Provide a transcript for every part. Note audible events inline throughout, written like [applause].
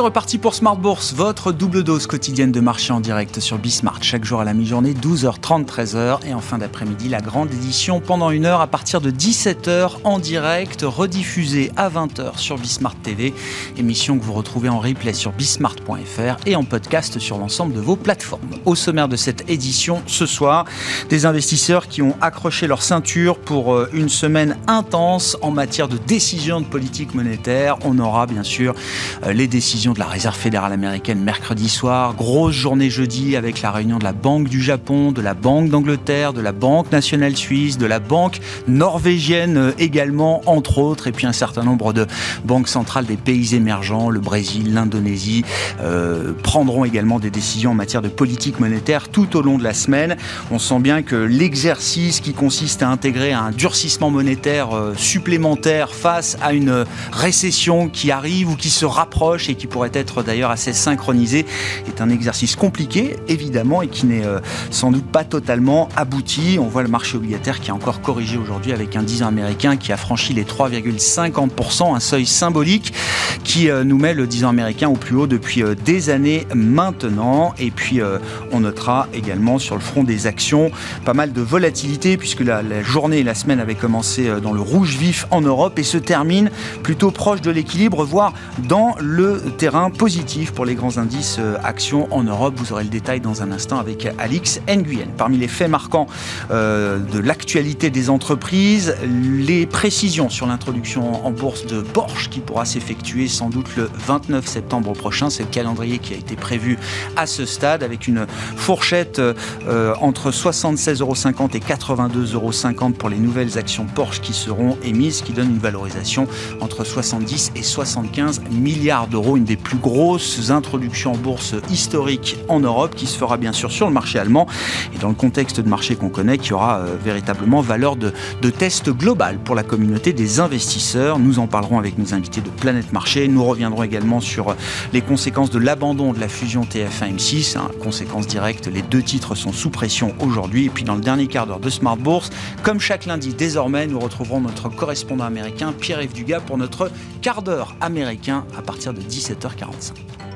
C'est reparti pour Smart Bourse, votre double dose quotidienne de marché en direct sur Bismart. Chaque jour à la mi-journée, 12h30, 13h. Et en fin d'après-midi, la grande édition pendant une heure à partir de 17h en direct, rediffusée à 20h sur Bismart TV. Émission que vous retrouvez en replay sur bismart.fr et en podcast sur l'ensemble de vos plateformes. Au sommaire de cette édition, ce soir, des investisseurs qui ont accroché leur ceinture pour euh, une semaine intense en matière de décision de politique monétaire. On aura bien sûr euh, les décisions de la Réserve fédérale américaine mercredi soir. Grosse journée jeudi avec la réunion de la Banque du Japon, de la Banque d'Angleterre, de la Banque nationale suisse, de la Banque norvégienne euh, également, entre autres, et puis un certain nombre de banques centrales des pays émergents, le Brésil, l'Indonésie, euh, prendront également des décisions en matière de politique monétaire tout au long de la semaine. On sent bien que l'exercice qui consiste à intégrer un durcissement monétaire euh, supplémentaire face à une récession qui arrive ou qui se rapproche et qui pourrait être d'ailleurs assez synchronisé, est un exercice compliqué, évidemment, et qui n'est euh, sans doute pas totalement abouti. On voit le marché obligataire qui a encore corrigé aujourd'hui avec un 10 ans américain qui a franchi les 3,50%, un seuil symbolique qui euh, nous met le 10 ans américain au plus haut depuis euh, des années maintenant. Et puis, on notera également sur le front des actions pas mal de volatilité puisque la, la journée et la semaine avaient commencé dans le rouge vif en Europe et se terminent plutôt proche de l'équilibre, voire dans le terrain positif pour les grands indices euh, actions en Europe. Vous aurez le détail dans un instant avec Alix Nguyen. Parmi les faits marquants euh, de l'actualité des entreprises, les précisions sur l'introduction en bourse de Porsche qui pourra s'effectuer sans doute le 29 septembre prochain. C'est le calendrier qui a été prévu à ce stade avec une fourchette euh, entre 76,50 euros et 82,50 euros pour les nouvelles actions Porsche qui seront émises, qui donne une valorisation entre 70 et 75 milliards d'euros des plus grosses introductions en bourse historiques en Europe, qui se fera bien sûr sur le marché allemand et dans le contexte de marché qu'on connaît, qui aura euh, véritablement valeur de, de test global pour la communauté des investisseurs. Nous en parlerons avec nos invités de Planète Marché. Nous reviendrons également sur les conséquences de l'abandon de la fusion TF1-M6. Hein, conséquences directes, les deux titres sont sous pression aujourd'hui. Et puis dans le dernier quart d'heure de Smart Bourse, comme chaque lundi désormais, nous retrouverons notre correspondant américain Pierre-Yves Dugas pour notre quart d'heure américain à partir de 17 7h45.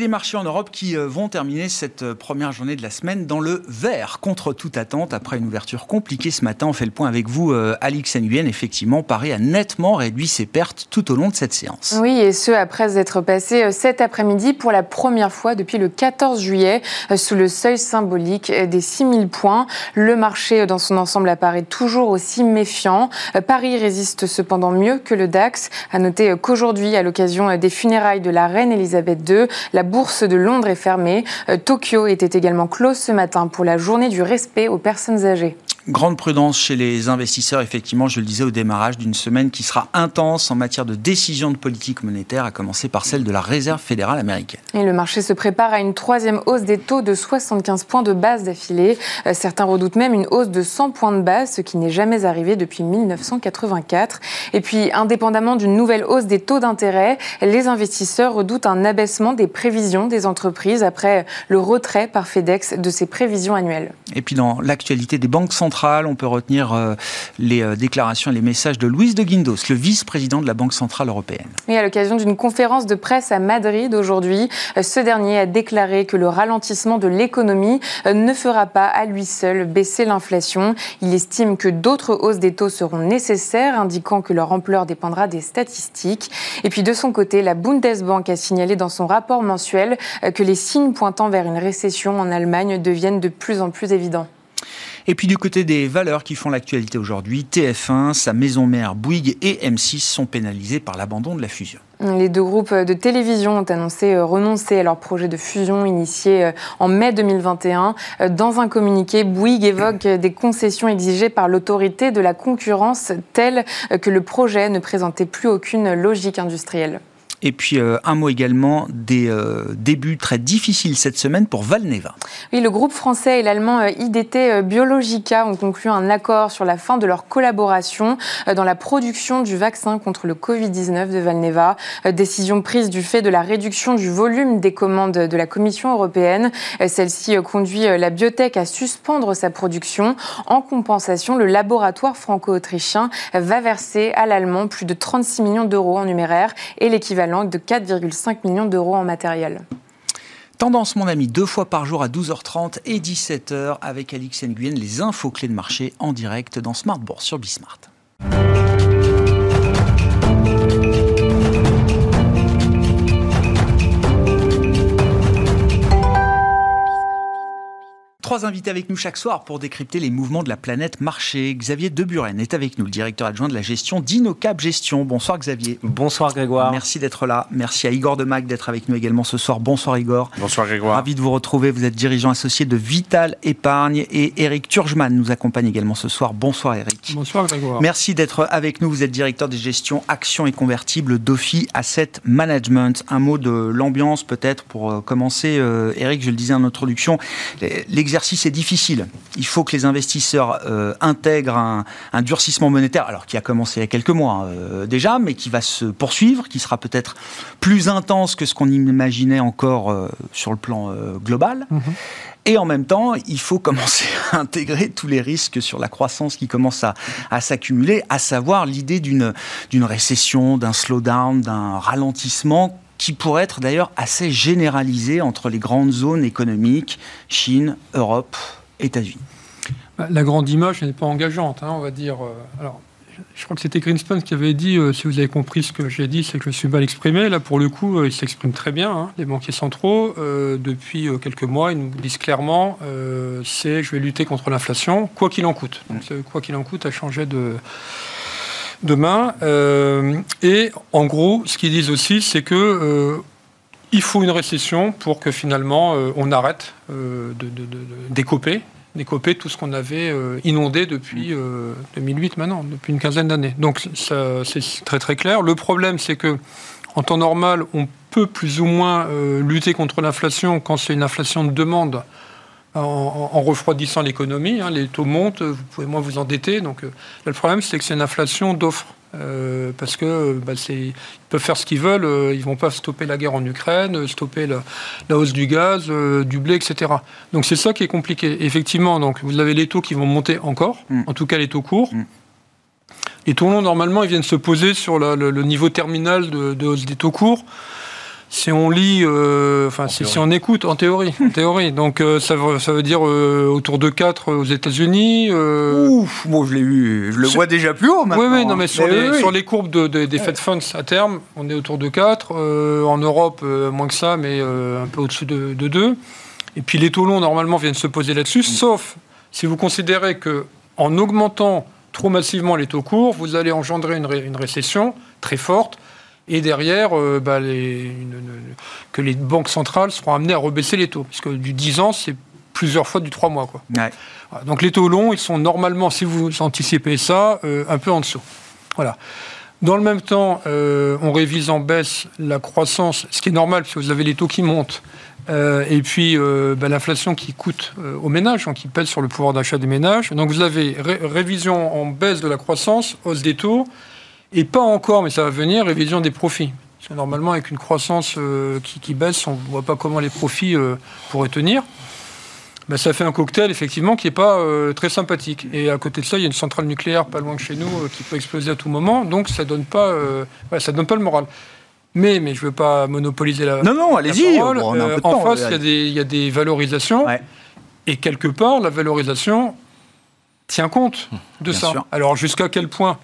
Des marchés en Europe qui euh, vont terminer cette euh, première journée de la semaine dans le vert, contre toute attente. Après une ouverture compliquée ce matin, on fait le point avec vous, euh, Alix Nguyen. Effectivement, Paris a nettement réduit ses pertes tout au long de cette séance. Oui, et ce, après être passé cet après-midi pour la première fois depuis le 14 juillet sous le seuil symbolique des 6000 points. Le marché dans son ensemble apparaît toujours aussi méfiant. Paris résiste cependant mieux que le DAX. À noter qu'aujourd'hui, à l'occasion des funérailles de la reine Elisabeth II, la bourse de Londres est fermée. Euh, Tokyo était également close ce matin pour la journée du respect aux personnes âgées. Grande prudence chez les investisseurs, effectivement, je le disais au démarrage d'une semaine qui sera intense en matière de décision de politique monétaire, à commencer par celle de la Réserve fédérale américaine. Et le marché se prépare à une troisième hausse des taux de 75 points de base d'affilée. Euh, certains redoutent même une hausse de 100 points de base, ce qui n'est jamais arrivé depuis 1984. Et puis, indépendamment d'une nouvelle hausse des taux d'intérêt, les investisseurs redoutent un abaissement des prévisions des entreprises après le retrait par FedEx de ses prévisions annuelles. Et puis, dans l'actualité des banques centrales, on peut retenir euh, les euh, déclarations et les messages de Luis de Guindos, le vice-président de la Banque Centrale Européenne. Et à l'occasion d'une conférence de presse à Madrid aujourd'hui, euh, ce dernier a déclaré que le ralentissement de l'économie ne fera pas à lui seul baisser l'inflation. Il estime que d'autres hausses des taux seront nécessaires, indiquant que leur ampleur dépendra des statistiques. Et puis de son côté, la Bundesbank a signalé dans son rapport mensuel que les signes pointant vers une récession en Allemagne deviennent de plus en plus évidents. Et puis du côté des valeurs qui font l'actualité aujourd'hui, TF1, sa maison mère Bouygues et M6 sont pénalisés par l'abandon de la fusion. Les deux groupes de télévision ont annoncé euh, renoncer à leur projet de fusion initié euh, en mai 2021. Euh, dans un communiqué, Bouygues évoque des concessions exigées par l'autorité de la concurrence telles que le projet ne présentait plus aucune logique industrielle. Et puis euh, un mot également des euh, débuts très difficiles cette semaine pour Valneva. Oui, le groupe français et l'allemand euh, IDT Biologica ont conclu un accord sur la fin de leur collaboration dans la production du vaccin contre le Covid-19 de Valneva. Décision prise du fait de la réduction du volume des commandes de la Commission européenne. Celle-ci conduit la biotech à suspendre sa production. En compensation, le laboratoire franco-autrichien va verser à l'allemand plus de 36 millions d'euros en numéraire et l'équivalent de 4,5 millions d'euros en matériel. Tendance, mon ami, deux fois par jour à 12h30 et 17h avec Alix Nguyen, les infos clés de marché en direct dans Smart Bourse sur Bismart. Trois invités avec nous chaque soir pour décrypter les mouvements de la planète marché. Xavier Deburen est avec nous, le directeur adjoint de la gestion d'Inocap Gestion. Bonsoir Xavier. Bonsoir Grégoire. Merci d'être là. Merci à Igor Demac d'être avec nous également ce soir. Bonsoir Igor. Bonsoir Grégoire. Ravi de vous retrouver. Vous êtes dirigeant associé de Vital Épargne et Eric Turgeman nous accompagne également ce soir. Bonsoir Eric. Bonsoir Grégoire. Merci d'être avec nous. Vous êtes directeur des gestions actions et convertibles d'Ophi Asset Management. Un mot de l'ambiance peut-être pour euh, commencer. Euh, Eric, je le disais en introduction, l'exercice est difficile il faut que les investisseurs euh, intègrent un, durcissement monétaire, alors qui a commencé il y a quelques mois euh, déjà, mais qui va se poursuivre, qui sera peut-être plus intense que ce qu'on imaginait encore euh, sur le plan global. Mhm. Et en même temps, il faut [laughs] commencer à intégrer tous les risques sur la croissance qui commencent à, à s'accumuler, à savoir l'idée d'une récession, d'un slowdown, d'un ralentissement qui pourrait être d'ailleurs assez généralisé entre les grandes zones économiques, Chine, Europe, États-Unis. Bah, la grande image n'est pas engageante, hein, on va dire. Euh, alors, je crois que c'était Greenspan qui avait dit, euh, si vous avez compris ce que j'ai dit, c'est que je suis mal exprimé. Là, pour le coup, euh, il s'exprime très bien. Hein, les banquiers centraux, depuis quelques mois, ils nous disent clairement, c'est je vais lutter contre l'inflation, quoi qu'il en coûte. Donc, quoi qu'il en coûte a changé de demain. et en gros, ce qu'ils disent aussi, c'est que il faut une récession pour que finalement euh, on arrête euh, de, décoper, tout ce qu'on avait euh, inondé depuis 2008 maintenant, depuis une quinzaine d'années. Donc c'est très très clair. Le problème c'est que en temps normal, on peut plus ou moins lutter contre l'inflation quand c'est une inflation de demande en, refroidissant l'économie. Hein. les taux montent, vous pouvez moins vous endetter. Donc le problème c'est que c'est une inflation d'offres. Euh, parce que bah, ils peuvent faire ce qu'ils veulent, euh, ils vont pas stopper la guerre en Ukraine, stopper la, hausse du gaz, euh, du blé, etc. Donc c'est ça qui est compliqué. Effectivement, donc vous avez les taux qui vont monter encore, mm. en tout cas les taux courts. Mm. Les taux longs, normalement, ils viennent se poser sur le, niveau terminal de, de hausse des taux courts si on lit, euh, enfin si, on écoute, en théorie, en théorie. [laughs] Donc euh, ça, veut, ça veut dire euh, autour de 4 aux États-Unis. Ouf, moi je l'ai vu, je le vois déjà plus haut maintenant. Oui, oui, non, mais sur, les, sur les courbes des Fed Funds à terme, on est autour de 4. en Europe, moins que ça, mais un peu au-dessus de, 2. Et puis les taux longs, normalement, viennent se poser là-dessus, mm. sauf si vous considérez que en augmentant trop massivement les taux courts, vous allez engendrer une, une récession très forte et derrière, euh, bah, que les banques centrales seront amenées à rebaisser les taux. Parce que du 10 ans, c'est plusieurs fois du 3 mois. Quoi. Donc les taux longs, ils sont normalement, si vous anticipez ça, euh, un peu en dessous. Voilà. Dans le même temps, euh, on révise en baisse la croissance, ce qui est normal, parce que vous avez les taux qui montent, et puis bah, l'inflation qui coûte aux ménages, donc qui pèse sur le pouvoir d'achat des ménages. Donc vous avez révision en baisse de la croissance, hausse des taux, et pas encore, mais ça va venir, révision des profits. Parce que normalement, avec une croissance euh, qui, baisse, on ne voit pas comment les profits euh, pourraient tenir. Ben, ça fait un cocktail, effectivement, qui n'est pas euh, très sympathique. Et à côté de ça, il y a une centrale nucléaire pas loin de chez nous qui peut exploser à tout moment. Donc, ça ne donne, pas, ça donne pas le moral. Mais, mais je ne veux pas monopoliser la. Non, non, allez-y. en face, il y, y, a des valorisations. Et quelque part, la valorisation tient compte de ça. Alors, jusqu'à quel point?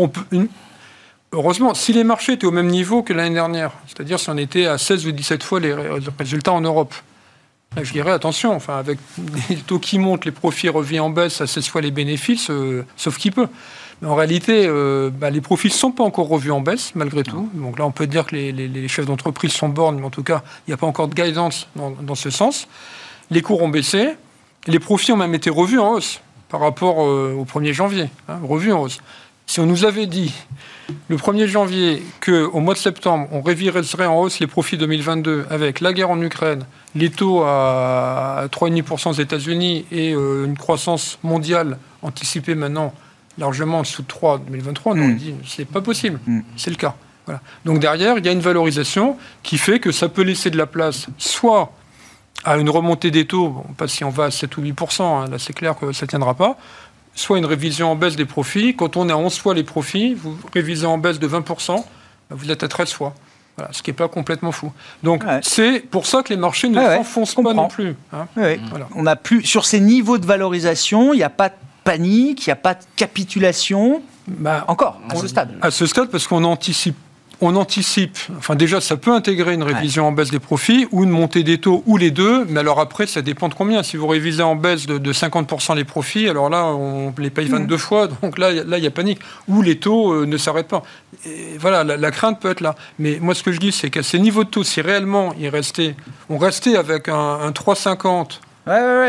On peut, heureusement, si les marchés étaient au même niveau que l'année dernière, c'est-à-dire si on était à 16 ou 17 fois les résultats en Europe, je dirais attention, enfin, avec [laughs] les taux qui montent, les profits reviennent en baisse à 16 fois les bénéfices, euh, sauf qui peut. Mais en réalité, euh, bah, les profits ne sont pas encore revus en baisse, malgré tout. Donc là, on peut dire que les, chefs d'entreprise sont bornes, mais en tout cas, il n'y a pas encore de guidance dans, ce sens. Les cours ont baissé, les profits ont même été revus en hausse par rapport euh, au 1er janvier, hein, revus en hausse Si on nous avait dit le 1er janvier qu'au mois de septembre, on réviserait en hausse les profits 2022 avec la guerre en Ukraine, les taux à 3,5% aux États-Unis et euh, une croissance mondiale anticipée maintenant largement en dessous de 3 en 2023, on aurait mm. dit c'est pas possible. Mm. C'est le cas. Voilà. Donc derrière, il y a une valorisation qui fait que ça peut laisser de la place soit à une remontée des taux, bon, pas si on va à 7 ou 8%, hein, là c'est clair que ça ne tiendra pas, soit une révision en baisse des profits. Quand on est à 11 fois les profits, vous révisez en baisse de 20%, bah, vous êtes à 13 fois. Voilà, ce qui n'est pas complètement fou. Donc c'est pour ça que les marchés ne s'enfoncent pas non plus. Hein. On a plus sur ces niveaux de valorisation, il n'y a pas de panique, il n'y a pas de capitulation. Bah, encore à ce stade. À ce stade, parce qu'on anticipe on anticipe, enfin déjà ça peut intégrer une révision en baisse des profits ou une montée des taux ou les deux, mais alors après ça dépend de combien. Si vous révisez en baisse de, 50% les profits, alors là on les paye 22 mmh. fois, donc là il y a panique. Ou les taux euh, ne s'arrêtent pas. Et voilà, la, crainte peut être là. Mais moi ce que je dis c'est qu'à ces niveaux de taux, si réellement on restait avec un, un 3,50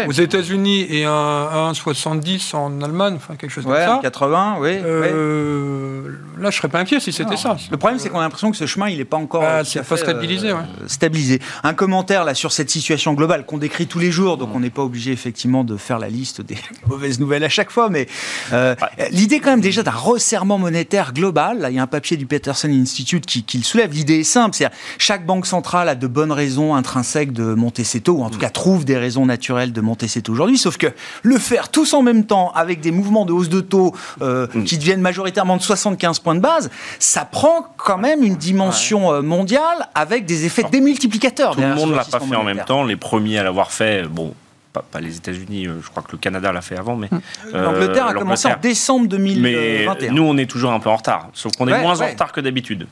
aux États-Unis et un, 1,70 en Allemagne, enfin quelque chose comme ça. 80, oui. Euh, là, je serais pas inquiet si c'était ça. Le problème, c'est qu'on a l'impression que ce chemin, il n'est pas encore ah, pas stabilisé. Euh, stabilisé. Un commentaire là sur cette situation globale qu'on décrit tous les jours, donc on n'est pas obligé effectivement de faire la liste des [laughs] mauvaises nouvelles à chaque fois, mais euh, l'idée quand même déjà d'un resserrement monétaire global. Là, il y a un papier du Peterson Institute qui, qui le soulève. L'idée est simple, c'est chaque banque centrale a de bonnes raisons intrinsèques de monter ses taux, ou en tout cas trouve des raisons naturelles de monter ses taux aujourd'hui, sauf que le faire tous en même temps avec des mouvements de hausse de taux euh, mm. qui deviennent majoritairement de 75 points de base, ça prend quand même une dimension euh, mondiale avec des effets démultiplicateurs. Tout le monde ne l'a pas fait en même temps. Les premiers à l'avoir fait, bon, pas, les États-Unis, euh, je crois que le Canada l'a fait avant, mais. L'Angleterre a commencé en décembre 2021. Mais nous, on est toujours un peu en retard, sauf qu'on est moins en retard que d'habitude.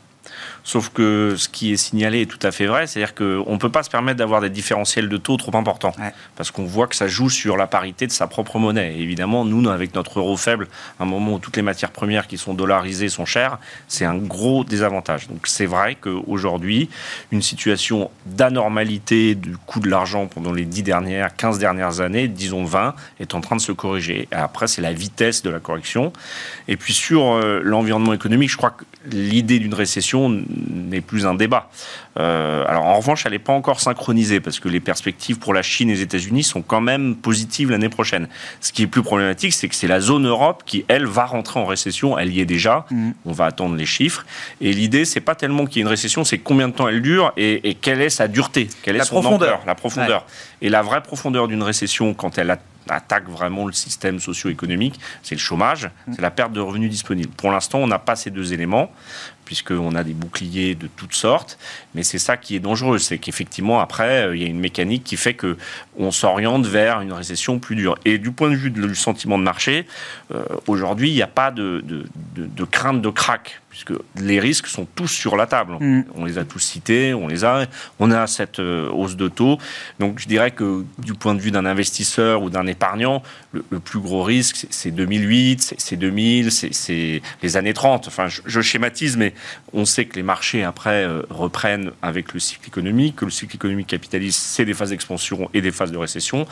Sauf que ce qui est signalé est tout à fait vrai, c'est-à-dire qu'on ne peut pas se permettre d'avoir des différentiels de taux trop importants, parce qu'on voit que ça joue sur la parité de sa propre monnaie. Et évidemment, nous, avec notre euro faible, à un moment où toutes les matières premières qui sont dollarisées sont chères, c'est un gros désavantage. Donc c'est vrai qu'aujourd'hui, une situation d'anormalité du coût de l'argent pendant les 10 dernières, 15 dernières années, disons 20, est en train de se corriger. Et après, c'est la vitesse de la correction. Et puis sur euh, l'environnement économique, je crois que l'idée d'une récession n'est plus un débat. Euh, alors en revanche, elle n'est pas encore synchronisée parce que les perspectives pour la Chine et les États-Unis sont quand même positives l'année prochaine. Ce qui est plus problématique, c'est que c'est la zone Europe qui, elle, va rentrer en récession. Elle y est déjà. Mm. On va attendre les chiffres. Et l'idée, c'est pas tellement qu'il y ait une récession, c'est combien de temps elle dure et, quelle est sa dureté, quelle est la son profondeur. la profondeur. Et la vraie profondeur d'une récession, quand elle attaque vraiment le système socio-économique, c'est le chômage, mm. c'est la perte de revenus disponibles. Pour l'instant, on n'a pas ces deux éléments puisqu'on a des boucliers de toutes sortes. Mais c'est ça qui est dangereux, c'est qu'effectivement, après, euh, il y a une mécanique qui fait que on s'oriente vers une récession plus dure. Et du point de vue du sentiment de marché, euh, aujourd'hui, il n'y a pas de, de, crainte de crack, puisque les risques sont tous sur la table. Mm. On les a tous cités, on les a. On a cette euh, hausse de taux. Donc, je dirais que du point de vue d'un investisseur ou d'un épargnant, le, plus gros risque, c'est 2008, c'est 2000, c'est les années 30. Enfin, je schématise, mais on sait que les marchés, après, euh, reprennent avec le cycle économique, que le cycle économique capitaliste, c'est des phases d'expansion et des phases de récession.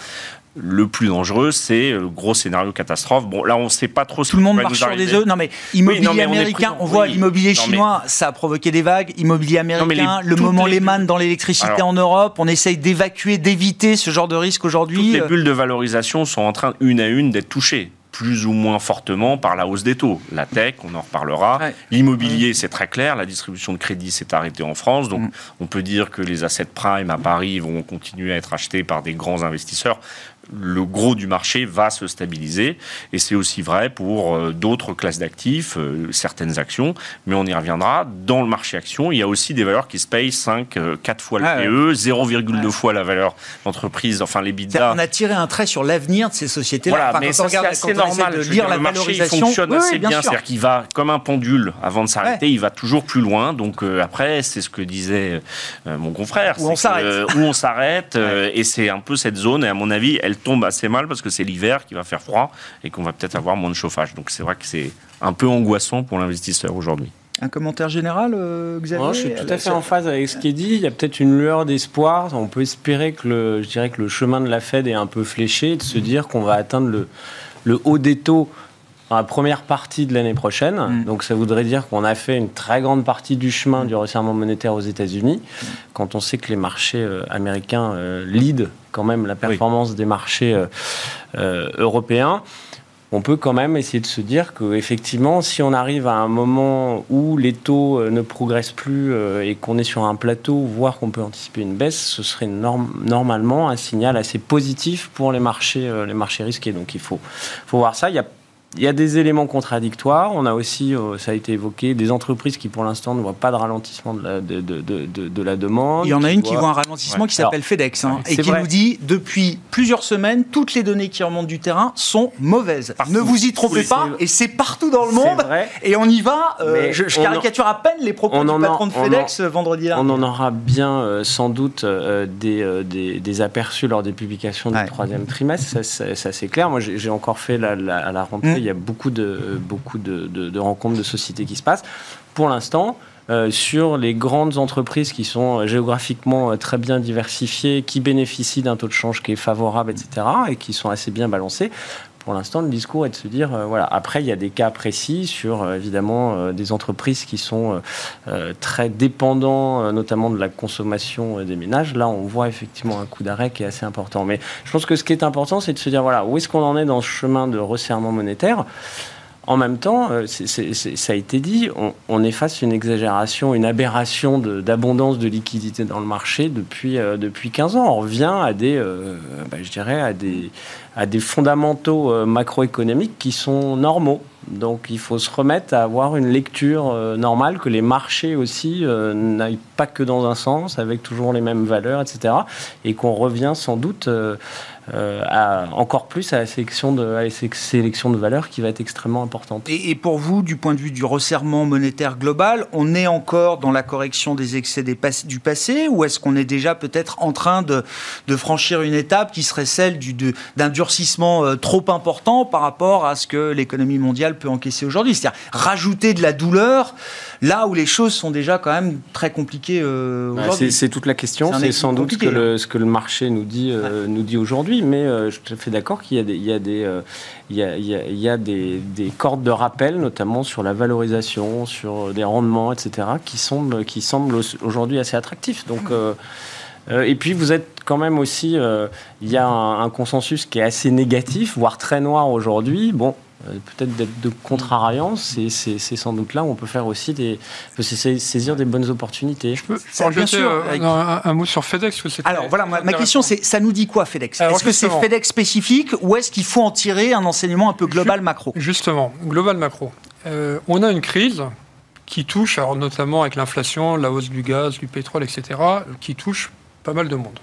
Le plus dangereux, c'est le gros scénario catastrophe. Bon, là, on ne sait pas trop. Tout le monde marche sur des œufs. Non, mais immobilier américain, on, voit l'immobilier chinois, ça a provoqué des vagues. Immobilier américain, le moment Lehman dans l'électricité en Europe, on essaye d'évacuer, d'éviter ce genre de risque aujourd'hui. Toutes les euh. bulles de valorisation sont en train, une à une, d'être touchées plus ou moins fortement par la hausse des taux. La tech, on en reparlera. L'immobilier, c'est très clair. La distribution de crédit s'est arrêtée en France. Donc, mm. on peut dire que les assets prime à Paris vont continuer à être achetés par des grands investisseurs le gros du marché va se stabiliser. Et c'est aussi vrai pour euh, d'autres classes d'actifs, euh, certaines actions, mais on y reviendra. Dans le marché action, il y a aussi des valeurs qui se payent 5, 4 euh, fois le ah PE, 0,2 fois la valeur d'entreprise, enfin les bidas. On a tiré un trait sur l'avenir de ces sociétés-là. Voilà, mais c'est assez normal. De lire la le marché fonctionne assez bien, c'est-à-dire qu'il va comme un pendule avant de s'arrêter, il va toujours plus loin. Donc après, c'est ce que disait mon confrère. Où on s'arrête. où on s'arrête, [laughs] et c'est un peu cette zone, et à mon avis, elle tombe assez mal parce que c'est l'hiver qui va faire froid et qu'on va peut-être avoir moins de chauffage. Donc c'est vrai que c'est un peu angoissant pour l'investisseur aujourd'hui. Un commentaire général, euh, Xavier Je suis tout à fait en phase avec ce qui est dit. Il y a peut-être une lueur d'espoir. On peut espérer que le, je dirais que le chemin de la Fed est un peu fléché, de se dire qu'on va atteindre le, le haut des taux dans la première partie de l'année prochaine. Mm. Donc ça voudrait dire qu'on a fait une très grande partie du chemin du resserrement monétaire aux États-Unis, mm. quand on sait que les marchés euh, américains euh, lead quand même la performance des marchés euh, européens. On peut quand même essayer de se dire qu'effectivement, si on arrive à un moment où les taux ne progressent plus et qu'on est sur un plateau, voire qu'on peut anticiper une baisse, ce serait normalement un signal assez positif pour les marchés, les marchés risqués. Donc il faut, faut voir ça. Il y a il y a des éléments contradictoires. On a aussi, euh, ça a été évoqué, des entreprises qui pour l'instant ne voient pas de ralentissement de la, de, de, de, la demande. Il y en a une qui voit un ralentissement qui s'appelle FedEx hein, et qui nous dit depuis plusieurs semaines, toutes les données qui remontent du terrain sont mauvaises. Ne vous y trompez pas, et c'est partout dans le monde. Et on y va. Euh, je, caricature à peine les propos du patron de FedEx euh, vendredi dernier. On en aura bien sans doute des, des, des, aperçus lors des publications du troisième trimestre. Ça, c'est clair. Moi, j'ai encore fait la, à la rentrée. Il y a beaucoup de, beaucoup de, rencontres de sociétés qui se passent. Pour l'instant, euh, sur les grandes entreprises qui sont géographiquement euh, très bien diversifiées, qui bénéficient d'un taux de change qui est favorable, etc., et qui sont assez bien balancées, pour l'instant, le discours est de se dire, euh, voilà, après, il y a des cas précis sur, évidemment, des entreprises qui sont très dépendants, notamment de la consommation des ménages. Là, on voit effectivement un coup d'arrêt qui est assez important. Mais je pense que ce qui est important, c'est de se dire, voilà, où est-ce qu'on en est dans ce chemin de resserrement monétaire? En même temps, euh, ça a été dit, on, est face à une exagération, une aberration d'abondance de, liquidités dans le marché depuis, euh, depuis 15 ans. On revient à des, euh, bah, fondamentaux macroéconomiques qui sont normaux. Donc il faut se remettre à avoir une lecture normale, que les marchés aussi n'aillent pas que dans un sens, avec toujours les mêmes valeurs, etc. Et qu'on revient sans doute euh, à, encore plus à la, sélection de, sélection de valeurs qui va être extrêmement importante. Et, pour vous, du point de vue du resserrement monétaire global, on est encore dans la correction des excès du passé ou est-ce qu'on est déjà peut-être en train de, de, franchir une étape qui serait celle d'un durcissement euh, trop important par rapport à ce que l'économie mondiale peut encaisser aujourd'hui? C'est-à-dire rajouter de la douleur là où les choses sont déjà quand même très compliquées euh, aujourd'hui. C'est toute la question, c'est sans doute ce que, le, hein. ce que le marché nous dit, euh, nous dit aujourd'hui, mais euh, je suis d'accord qu'il y a des, il y a des, il y a, il y a des, des, cordes de rappel, notamment sur la valorisation, sur des rendements, etc., qui semblent, qui semblent aujourd'hui assez attractifs. Donc, et puis vous êtes quand même aussi, il y a un, un, consensus qui est assez négatif, voire très noir aujourd'hui. Bon, peut-être d'être de contrariant, c'est sans doute là où on peut faire aussi des, saisir des bonnes opportunités. Je peux bien sûr, euh, un, mot sur FedEx. Alors voilà, ma, question c'est, ça nous dit quoi FedEx Est-ce que c'est FedEx spécifique ou est-ce qu'il faut en tirer un enseignement un peu global macro? Justement, global macro. Euh, on a une crise qui touche, alors notamment avec l'inflation, la hausse du gaz, du pétrole, etc., qui touche pas mal de monde.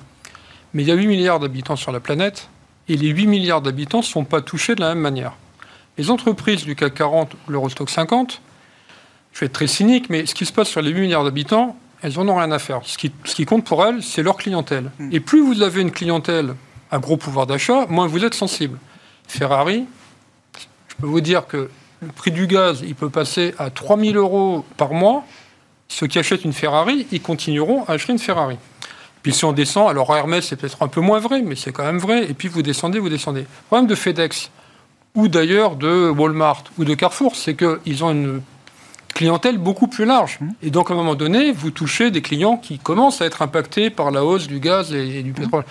Mais il y a 8 milliards d'habitants sur la planète, et les 8 milliards d'habitants ne sont pas touchés de la même manière. Les entreprises du CAC 40 ou l'Eurostock 50, je vais être très cynique, mais ce qui se passe sur les 8 milliards d'habitants, elles n'en ont rien à faire. Ce qui, ce qui compte pour elles, c'est leur clientèle. Hmm. Et plus vous avez une clientèle à gros pouvoir d'achat, moins vous êtes sensible. Ferrari, je peux vous dire que le prix du gaz, il peut passer à 3000 euros par mois. Ceux qui achètent une Ferrari, ils continueront à acheter une Ferrari. Puis si on descend, alors Hermès, c'est peut-être un peu moins vrai, mais c'est quand même vrai. Et puis vous descendez, vous descendez. Le problème de FedEx, ou d'ailleurs de Walmart ou de Carrefour, c'est qu'ils ont une clientèle beaucoup plus large. Mmh. Et donc, à un moment donné, vous touchez des clients qui commencent à être impactés par la hausse du gaz et, du mmh. pétrole.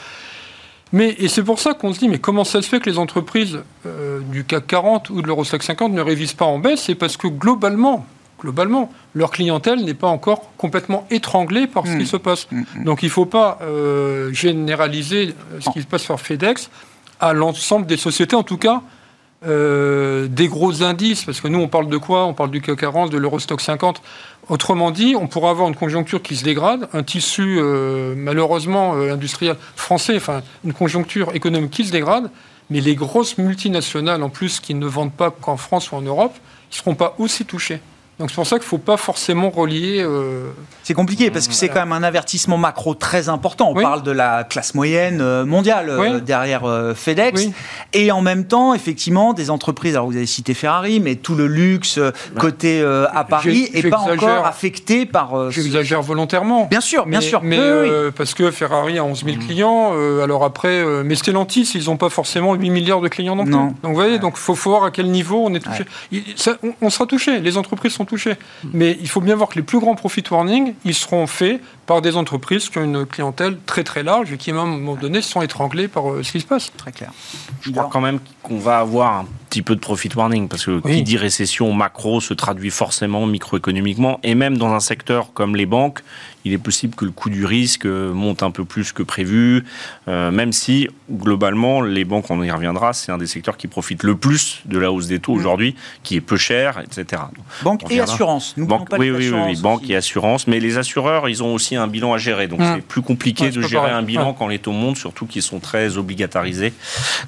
Mais, et c'est pour ça qu'on se dit, mais comment ça se fait que les entreprises euh, du CAC 40 ou de l'Eurostock 50 ne révisent pas en baisse? C'est parce que globalement, globalement, leur clientèle n'est pas encore complètement étranglée par ce mmh. qui se passe. Donc il ne faut pas euh, généraliser ce qui se passe sur FedEx à l'ensemble des sociétés, en tout cas euh, des gros indices, parce que nous, on parle de quoi? On parle du CAC 40, de l'Eurostock 50. Autrement dit, on pourrait avoir une conjoncture qui se dégrade, un tissu euh, malheureusement euh, industriel français, enfin une conjoncture économique qui se dégrade, mais les grosses multinationales en plus qui ne vendent pas qu'en France ou en Europe, ne seront pas aussi touchées. Donc c'est pour ça qu'il ne faut pas forcément relier. Euh, c'est compliqué parce que c'est quand même un avertissement macro très important. On parle de la classe moyenne euh, mondiale euh, derrière FedEx. Et en même temps, effectivement, des entreprises, alors vous avez cité Ferrari, mais tout le luxe côté à Paris n'est pas encore affecté par. J'exagère volontairement. Bien sûr, bien sûr. Mais parce que Ferrari a 11 000 mmh. clients, alors après, mais Stellantis, ils n'ont pas forcément 8 milliards de clients non plus. Donc vous voyez, donc faut, faut voir à quel niveau on est touché. on, on sera touché. Les entreprises sont touchés. Mais il faut bien voir que les plus grands profit warnings, ils seront faits par des entreprises qui ont une clientèle très très large et qui, à un moment donné, sont étranglées par euh, ce qui se passe. Très clair. Je crois quand même qu'on va avoir un petit peu de profit warning parce que qui dit récession macro se traduit forcément microéconomiquement et même dans un secteur comme les banques, il est possible que le coût du risque monte un peu plus que prévu, euh, même si globalement les banques, on y reviendra, c'est un des secteurs qui profite le plus de la hausse des taux mm. aujourd'hui, qui est peu cher, etc. Banque et assurance. banque, oui, oui, oui, banque et assurance, mais les assureurs, ils ont aussi un bilan à gérer, donc mm. c'est plus compliqué de gérer un bilan quand les taux montent, surtout qu'ils sont très obligatarisés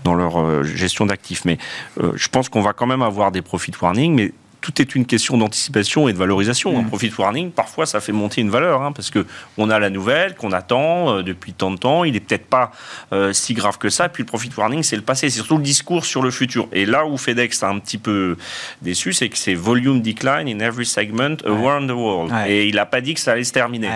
dans leur euh, gestion d'actifs. Mais euh, je pense qu'on va quand même avoir des profit warnings, mais tout est une question d'anticipation et de valorisation. Un mm. profit warning, parfois, ça fait monter une valeur, hein, parce que on a la nouvelle qu'on attend euh, depuis tant de temps. Il n'est peut-être pas euh, si grave que ça. Puis le profit warning, c'est le passé, c'est surtout le discours sur le futur. Et là où FedEx a un petit peu déçu, c'est que c'est volume decline in every segment around the world. Et il n'a pas dit que ça allait se terminer.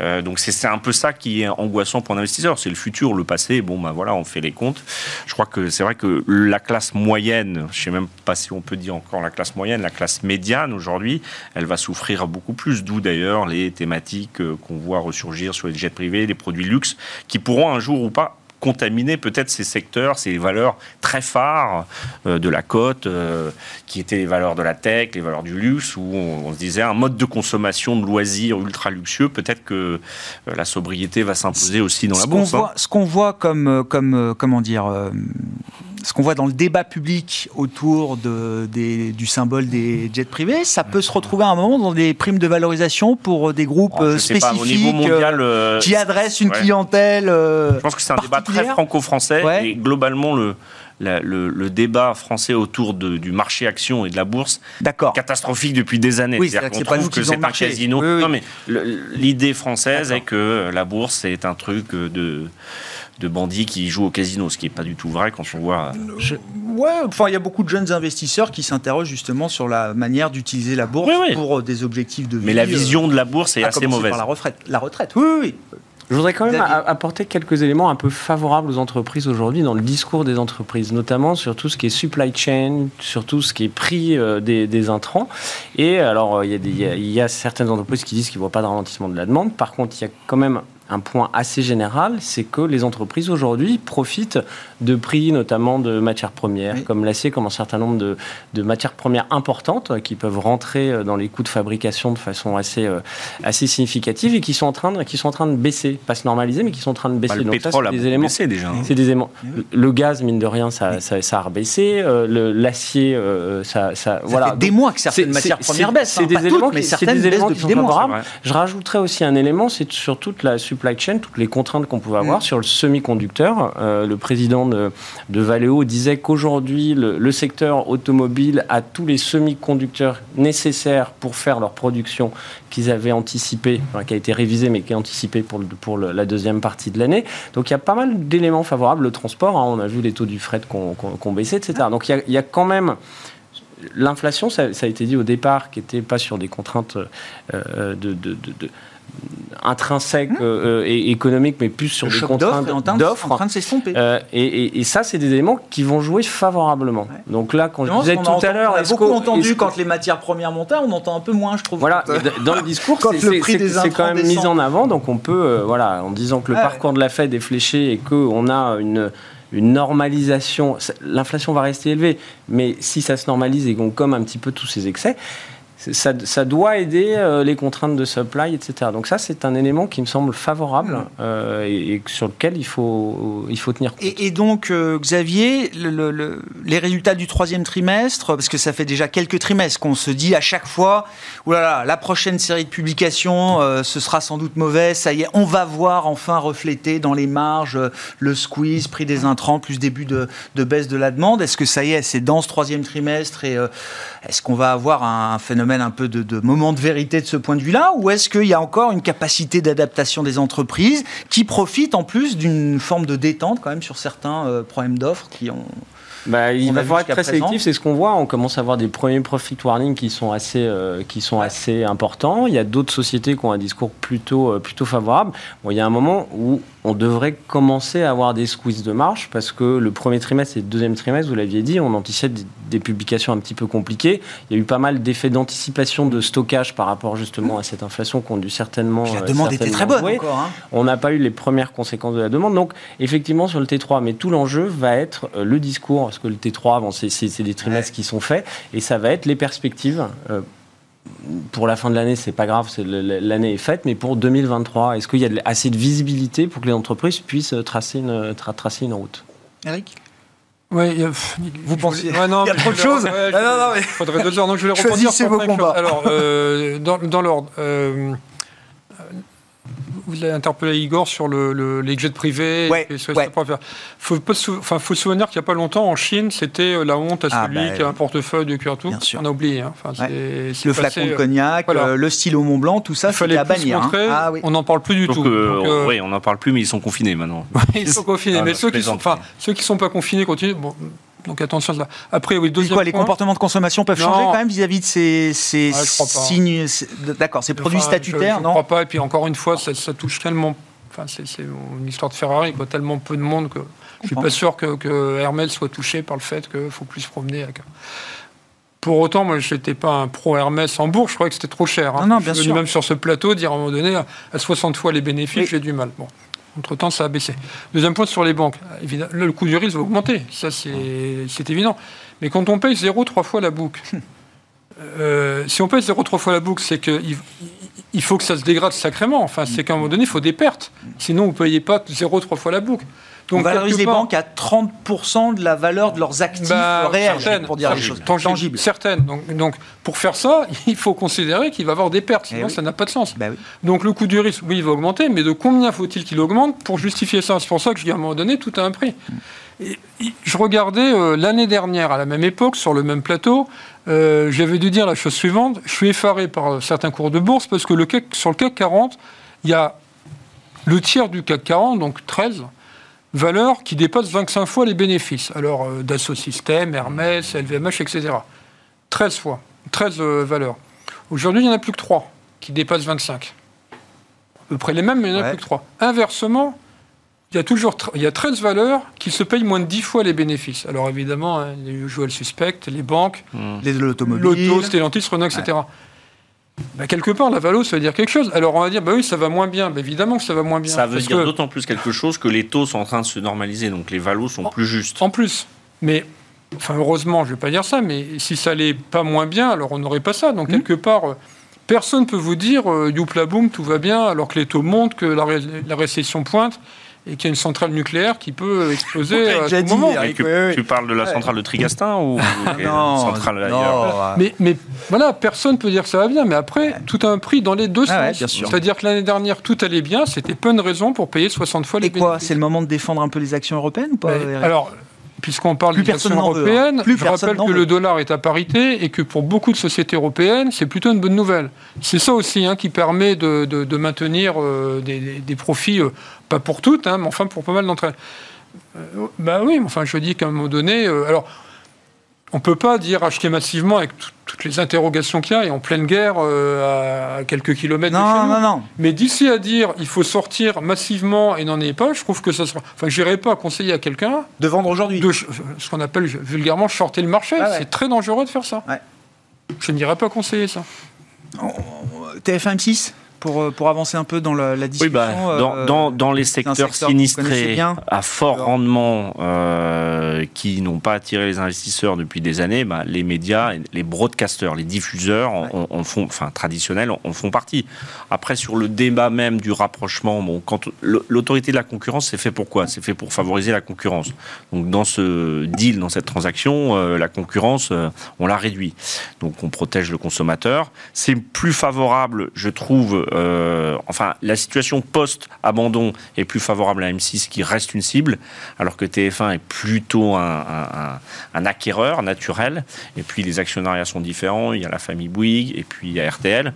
Euh, donc c'est un peu ça qui est angoissant pour l'investisseur. C'est le futur, le passé. Bon, ben voilà, on fait les comptes. Je crois que c'est vrai que la classe moyenne, je ne sais même pas si on peut dire encore la classe moyenne, la classe médiane aujourd'hui, elle va souffrir beaucoup plus, d'où d'ailleurs les thématiques euh, qu'on voit ressurgir sur les jets privés, les produits luxe, qui pourront un jour ou pas contaminer peut-être ces secteurs, ces valeurs très phares euh, de la cote, euh, qui étaient les valeurs de la tech, les valeurs du luxe, où on, se disait un mode de consommation de loisirs ultra luxueux, peut-être que la sobriété va s'imposer aussi dans la bourse. Hein. Ce qu'on voit comme, comme comment dire ce qu'on voit dans le débat public autour de, du symbole des jets privés, ça peut se retrouver à un moment dans des primes de valorisation pour euh, des groupes oh, spécifiques mondial, euh, qui adressent une clientèle. je pense que c'est un débat très franco-français et globalement le. Le, débat français autour de, du marché action et de la bourse catastrophique depuis des années. Oui, c'est pas nous que c'est un casino. Non, mais l'idée française est que la bourse est un truc de de bandits qui jouent au casino, ce qui n'est pas du tout vrai quand on voit. Euh, ouais, enfin, il y a beaucoup de jeunes investisseurs qui s'interrogent justement sur la manière d'utiliser la bourse pour euh, des objectifs de vie. Mais la vision de la bourse est assez mauvaise. Par la retraite. La retraite, oui, oui. Je voudrais quand même apporter quelques éléments un peu favorables aux entreprises aujourd'hui dans le discours des entreprises, notamment sur tout ce qui est supply chain, sur tout ce qui est prix euh, des, intrants. Et alors, il y, a il y, a certaines entreprises qui disent qu'ils ne voient pas de ralentissement de la demande. Par contre, il y a quand même un point assez général, c'est que les entreprises aujourd'hui profitent de prix notamment de matières premières, comme l'acier, comme un certain nombre de, de, matières premières importantes euh, qui peuvent rentrer euh, dans les coûts de fabrication de façon assez, euh, assez significative et qui sont, en train de, qui sont en train de baisser, pas se normaliser, mais qui sont en train de baisser. Bah, le pétrole a des éléments, baissé déjà. Hein. C'est des éléments. Le gaz, mine de rien, ça, ça, ça a rebaissé. L'acier, ça, ça, voilà. fait des mois que certaines matières premières baissent. C'est des, éléments, mais certaines des éléments qui sont favorables. Je rajouterais aussi un élément, c'est sur toute la supply chain, toutes les contraintes qu'on pouvait avoir mm. sur le semi-conducteur. le président de, de Valeo disait qu'aujourd'hui, le, secteur automobile a tous les semi-conducteurs nécessaires pour faire leur production qu'ils avaient anticipé, qui a été révisé mais qui est anticipé pour, pour la deuxième partie de l'année. Donc il y a pas mal d'éléments favorables. Le transport, hein, on a vu les taux du fret qu'on qu baissé, etc. Donc il y a, quand même l'inflation, ça, a été dit au départ, qui n'était pas sur des contraintes euh, de, intrinsèque mmh. euh, et économique, mais plus sur des contraintes d'offres. En train de s'estomper. Euh, et, et, ça, c'est des éléments qui vont jouer favorablement. Donc là, quand je disais tout à l'heure, on a beaucoup entendu quand les matières premières montaient, on entend un peu moins, je trouve. Voilà, dans le [laughs] discours, c'est quand même mis en avant. Donc on peut, euh, voilà, en disant que le parcours de la Fed est fléché et qu'on a une une normalisation, l'inflation va rester élevée, mais si ça se normalise et qu'on comme un petit peu tous ces excès, ça, doit aider euh, les contraintes de supply, etc. Donc ça, c'est un élément qui me semble favorable euh, et, sur lequel il faut, il faut tenir compte. Et, donc, euh, Xavier, les résultats du troisième trimestre, parce que ça fait déjà quelques trimestres qu'on se dit à chaque fois, oulala, la prochaine série de publications, ce sera sans doute mauvais, ça y est, on va voir enfin refléter dans les marges le squeeze, prix des intrants, plus début de, baisse de la demande. Est-ce que ça y est, c'est dans ce troisième trimestre et est-ce qu'on va avoir un phénomène un peu de, de moment de vérité de ce point de vue-là, ou est-ce qu'il y a encore une capacité d'adaptation des entreprises qui profitent en plus d'une forme de détente quand même sur certains problèmes d'offres qui ont bah, il va falloir être très sélectif, c'est ce qu'on voit. On commence à avoir des premiers profit warnings qui sont assez, euh, qui sont assez importants. Il y a d'autres sociétés qui ont un discours plutôt, euh, plutôt favorable. Bon, il y a un moment où on devrait commencer à avoir des squeezes de marge parce que le premier trimestre et le deuxième trimestre, vous l'aviez dit, on anticipait des, publications un petit peu compliquées. Il y a eu pas mal d'effets d'anticipation de stockage par rapport justement à cette inflation qu'on dû certainement. La demande était très bonne encore. Hein. On n'a pas eu les premières conséquences de la demande. Donc, effectivement, sur le T3, mais tout l'enjeu va être euh, le discours, parce que le T3, bon, c'est des trimestres qui sont faits, et ça va être les perspectives. Euh, pour la fin de l'année, c'est pas grave, l'année est faite, mais pour 2023, est-ce qu'il y a assez de visibilité pour que les entreprises puissent tracer une, tracer une route? Eric? Oui, vous pensez [laughs] ouais, non, Il y a trop de choses Il faudrait deux heures, donc je vais [laughs] rebondir. vos combats. Alors, euh, dans, dans l'ordre, euh, vous avez interpellé Igor sur le, les jets privés. Ouais, Il faut, enfin, faut se souvenir qu'il n'y a pas longtemps, en Chine, c'était euh, la honte à ah, celui bah, qui a un portefeuille de cuir tout. On a oublié. Hein. Enfin, le flacon de euh, cognac, euh, le stylo Mont Blanc, tout ça, c'est à bannir. Hein. Ah, oui. On n'en parle plus du tout. oui, on n'en parle plus, mais ils sont confinés maintenant. [laughs] ils sont confinés. mais ceux qui sont, enfin, ceux qui sont pas confinés continuent. Bon, donc attention à ça. Après, oui, deuxième quoi, Les comportements de consommation peuvent changer quand même vis-à-vis de ces, ces signes. D'accord, ces produits statutaires, non Je ne crois pas. Et puis encore une fois, ça, touche tellement. Enfin, c'est une histoire de Ferrari, quoi, tellement peu de monde que je suis pas sûr que, que, Hermès soit touché par le fait qu'il faut plus se promener avec. Pour autant, moi, je n'étais pas un pro Hermès en bourse, je croyais que c'était trop cher. Hein. Non, non, bien je sûr. même sur ce plateau dire à un moment donné, à 60 fois les bénéfices, j'ai du mal. Bon. Entre-temps, ça a baissé. Deuxième point sur les banques. Évidemment, le coût du risque va augmenter, ça c'est évident. Mais quand on paye 0,3 fois la boucle, [laughs] euh, si on paye 0,3 fois la boucle, c'est qu'il il faut que ça se dégrade sacrément. Enfin, c'est qu'à un moment donné, il faut des pertes. Sinon, vous ne payez pas 0,3 fois la boucle. Donc, on valorise les banques à 30% de la valeur de leurs actifs bah, réels, pour dire les choses tangibles. Certaines. Donc, donc, pour faire ça, [laughs] il faut considérer qu'il va y avoir des pertes, sinon eh ça n'a pas de sens. Bah donc le coût du risque, oui, il va augmenter, mais de combien faut-il qu'il augmente pour justifier ça? C'est pour ça que je dis à un moment donné, tout a un prix. Et, je regardais euh, l'année dernière, à la même époque, sur le même plateau, euh, j'avais dû dire la chose suivante, je suis effaré par certains cours de bourse, parce que le sur le CAC 40, il y a le tiers du CAC 40, donc 13, valeurs qui dépassent 25 fois les bénéfices. Alors, euh, Dassault Systèmes, Hermès, LVMH, etc. 13 fois, 13 euh, valeurs. Aujourd'hui, il n'y en a plus que 3 qui dépassent 25. À peu près les mêmes, mais il n'y en a plus que 3. Inversement, il y a toujours il y a 13 valeurs qui se payent moins de 10 fois les bénéfices. Alors évidemment, hein, les usual suspects, les banques, mmh. les l'automobile, l'auto, Stellantis, Renault, etc. Bah, quelque part, la valo, ça veut dire quelque chose. Alors on va dire, bah oui, ça va moins bien. Bah, évidemment que ça va moins bien. Ça veut dire d'autant plus quelque chose que les taux sont en train de se normaliser, donc les valos sont plus justes. En plus. Mais, enfin, heureusement, je ne vais pas dire ça, mais si ça allait pas moins bien, alors on n'aurait pas ça. Donc, mmh. quelque part, euh, personne ne peut vous dire, euh, youpla boum, tout va bien, alors que les taux montent, que la récession pointe et qu'il y a une centrale nucléaire qui peut exploser à tout moment. Tu parles de la centrale de Trigastin ou [laughs] non, centrale ailleurs mais, mais, voilà, personne peut dire que ça va bien, mais après, tout a un prix dans les deux ah sens. C'est-à-dire que l'année dernière, tout allait bien, c'était pas une raison pour payer 60 fois les Et quoi C'est le moment de défendre un peu les actions européennes ou pas Alors, puisqu'on parle d'une action européenne, Plus je rappelle que le dollar est à parité et que pour beaucoup de sociétés européennes, c'est plutôt une bonne nouvelle. C'est ça aussi hein, qui permet de, de, maintenir euh, des, des, profits, euh, pas pour toutes, hein, mais enfin pour pas mal d'entre elles. Euh, bah oui, enfin je dis qu'à un moment donné, alors on ne peut pas dire acheter massivement avec toutes les interrogations qu'il y a et en pleine guerre euh, à quelques kilomètres non, de chez nous. Non, non. Mais d'ici à dire il faut sortir massivement et n'en est pas, je trouve que ça sera. Enfin, je n'irai pas conseiller à quelqu'un. De vendre aujourd'hui. De ce qu'on appelle vulgairement shorter le marché. Ah C'est très dangereux de faire ça. Je n'irai pas conseiller ça. TF1 M6 pour, pour avancer un peu dans la, discussion. Oui, bah, dans, dans, dans, les secteurs sinistrés à fort rendement qui n'ont pas attiré les investisseurs depuis des années, bah, les médias, les broadcasters, les diffuseurs en, font, enfin traditionnels, en font partie. Après, sur le débat même du rapprochement, bon, quand l'autorité de la concurrence, c'est fait pour quoi? C'est fait pour favoriser la concurrence. Donc dans ce deal, dans cette transaction, euh, la concurrence, euh, on la réduit. Donc on protège le consommateur. C'est plus favorable, je trouve, euh, enfin la situation post-abandon est plus favorable à M6 qui reste une cible, alors que TF1 est plutôt un, un, acquéreur naturel. Et puis les actionnariats sont différents. Il y a la famille Bouygues et puis il y a RTL.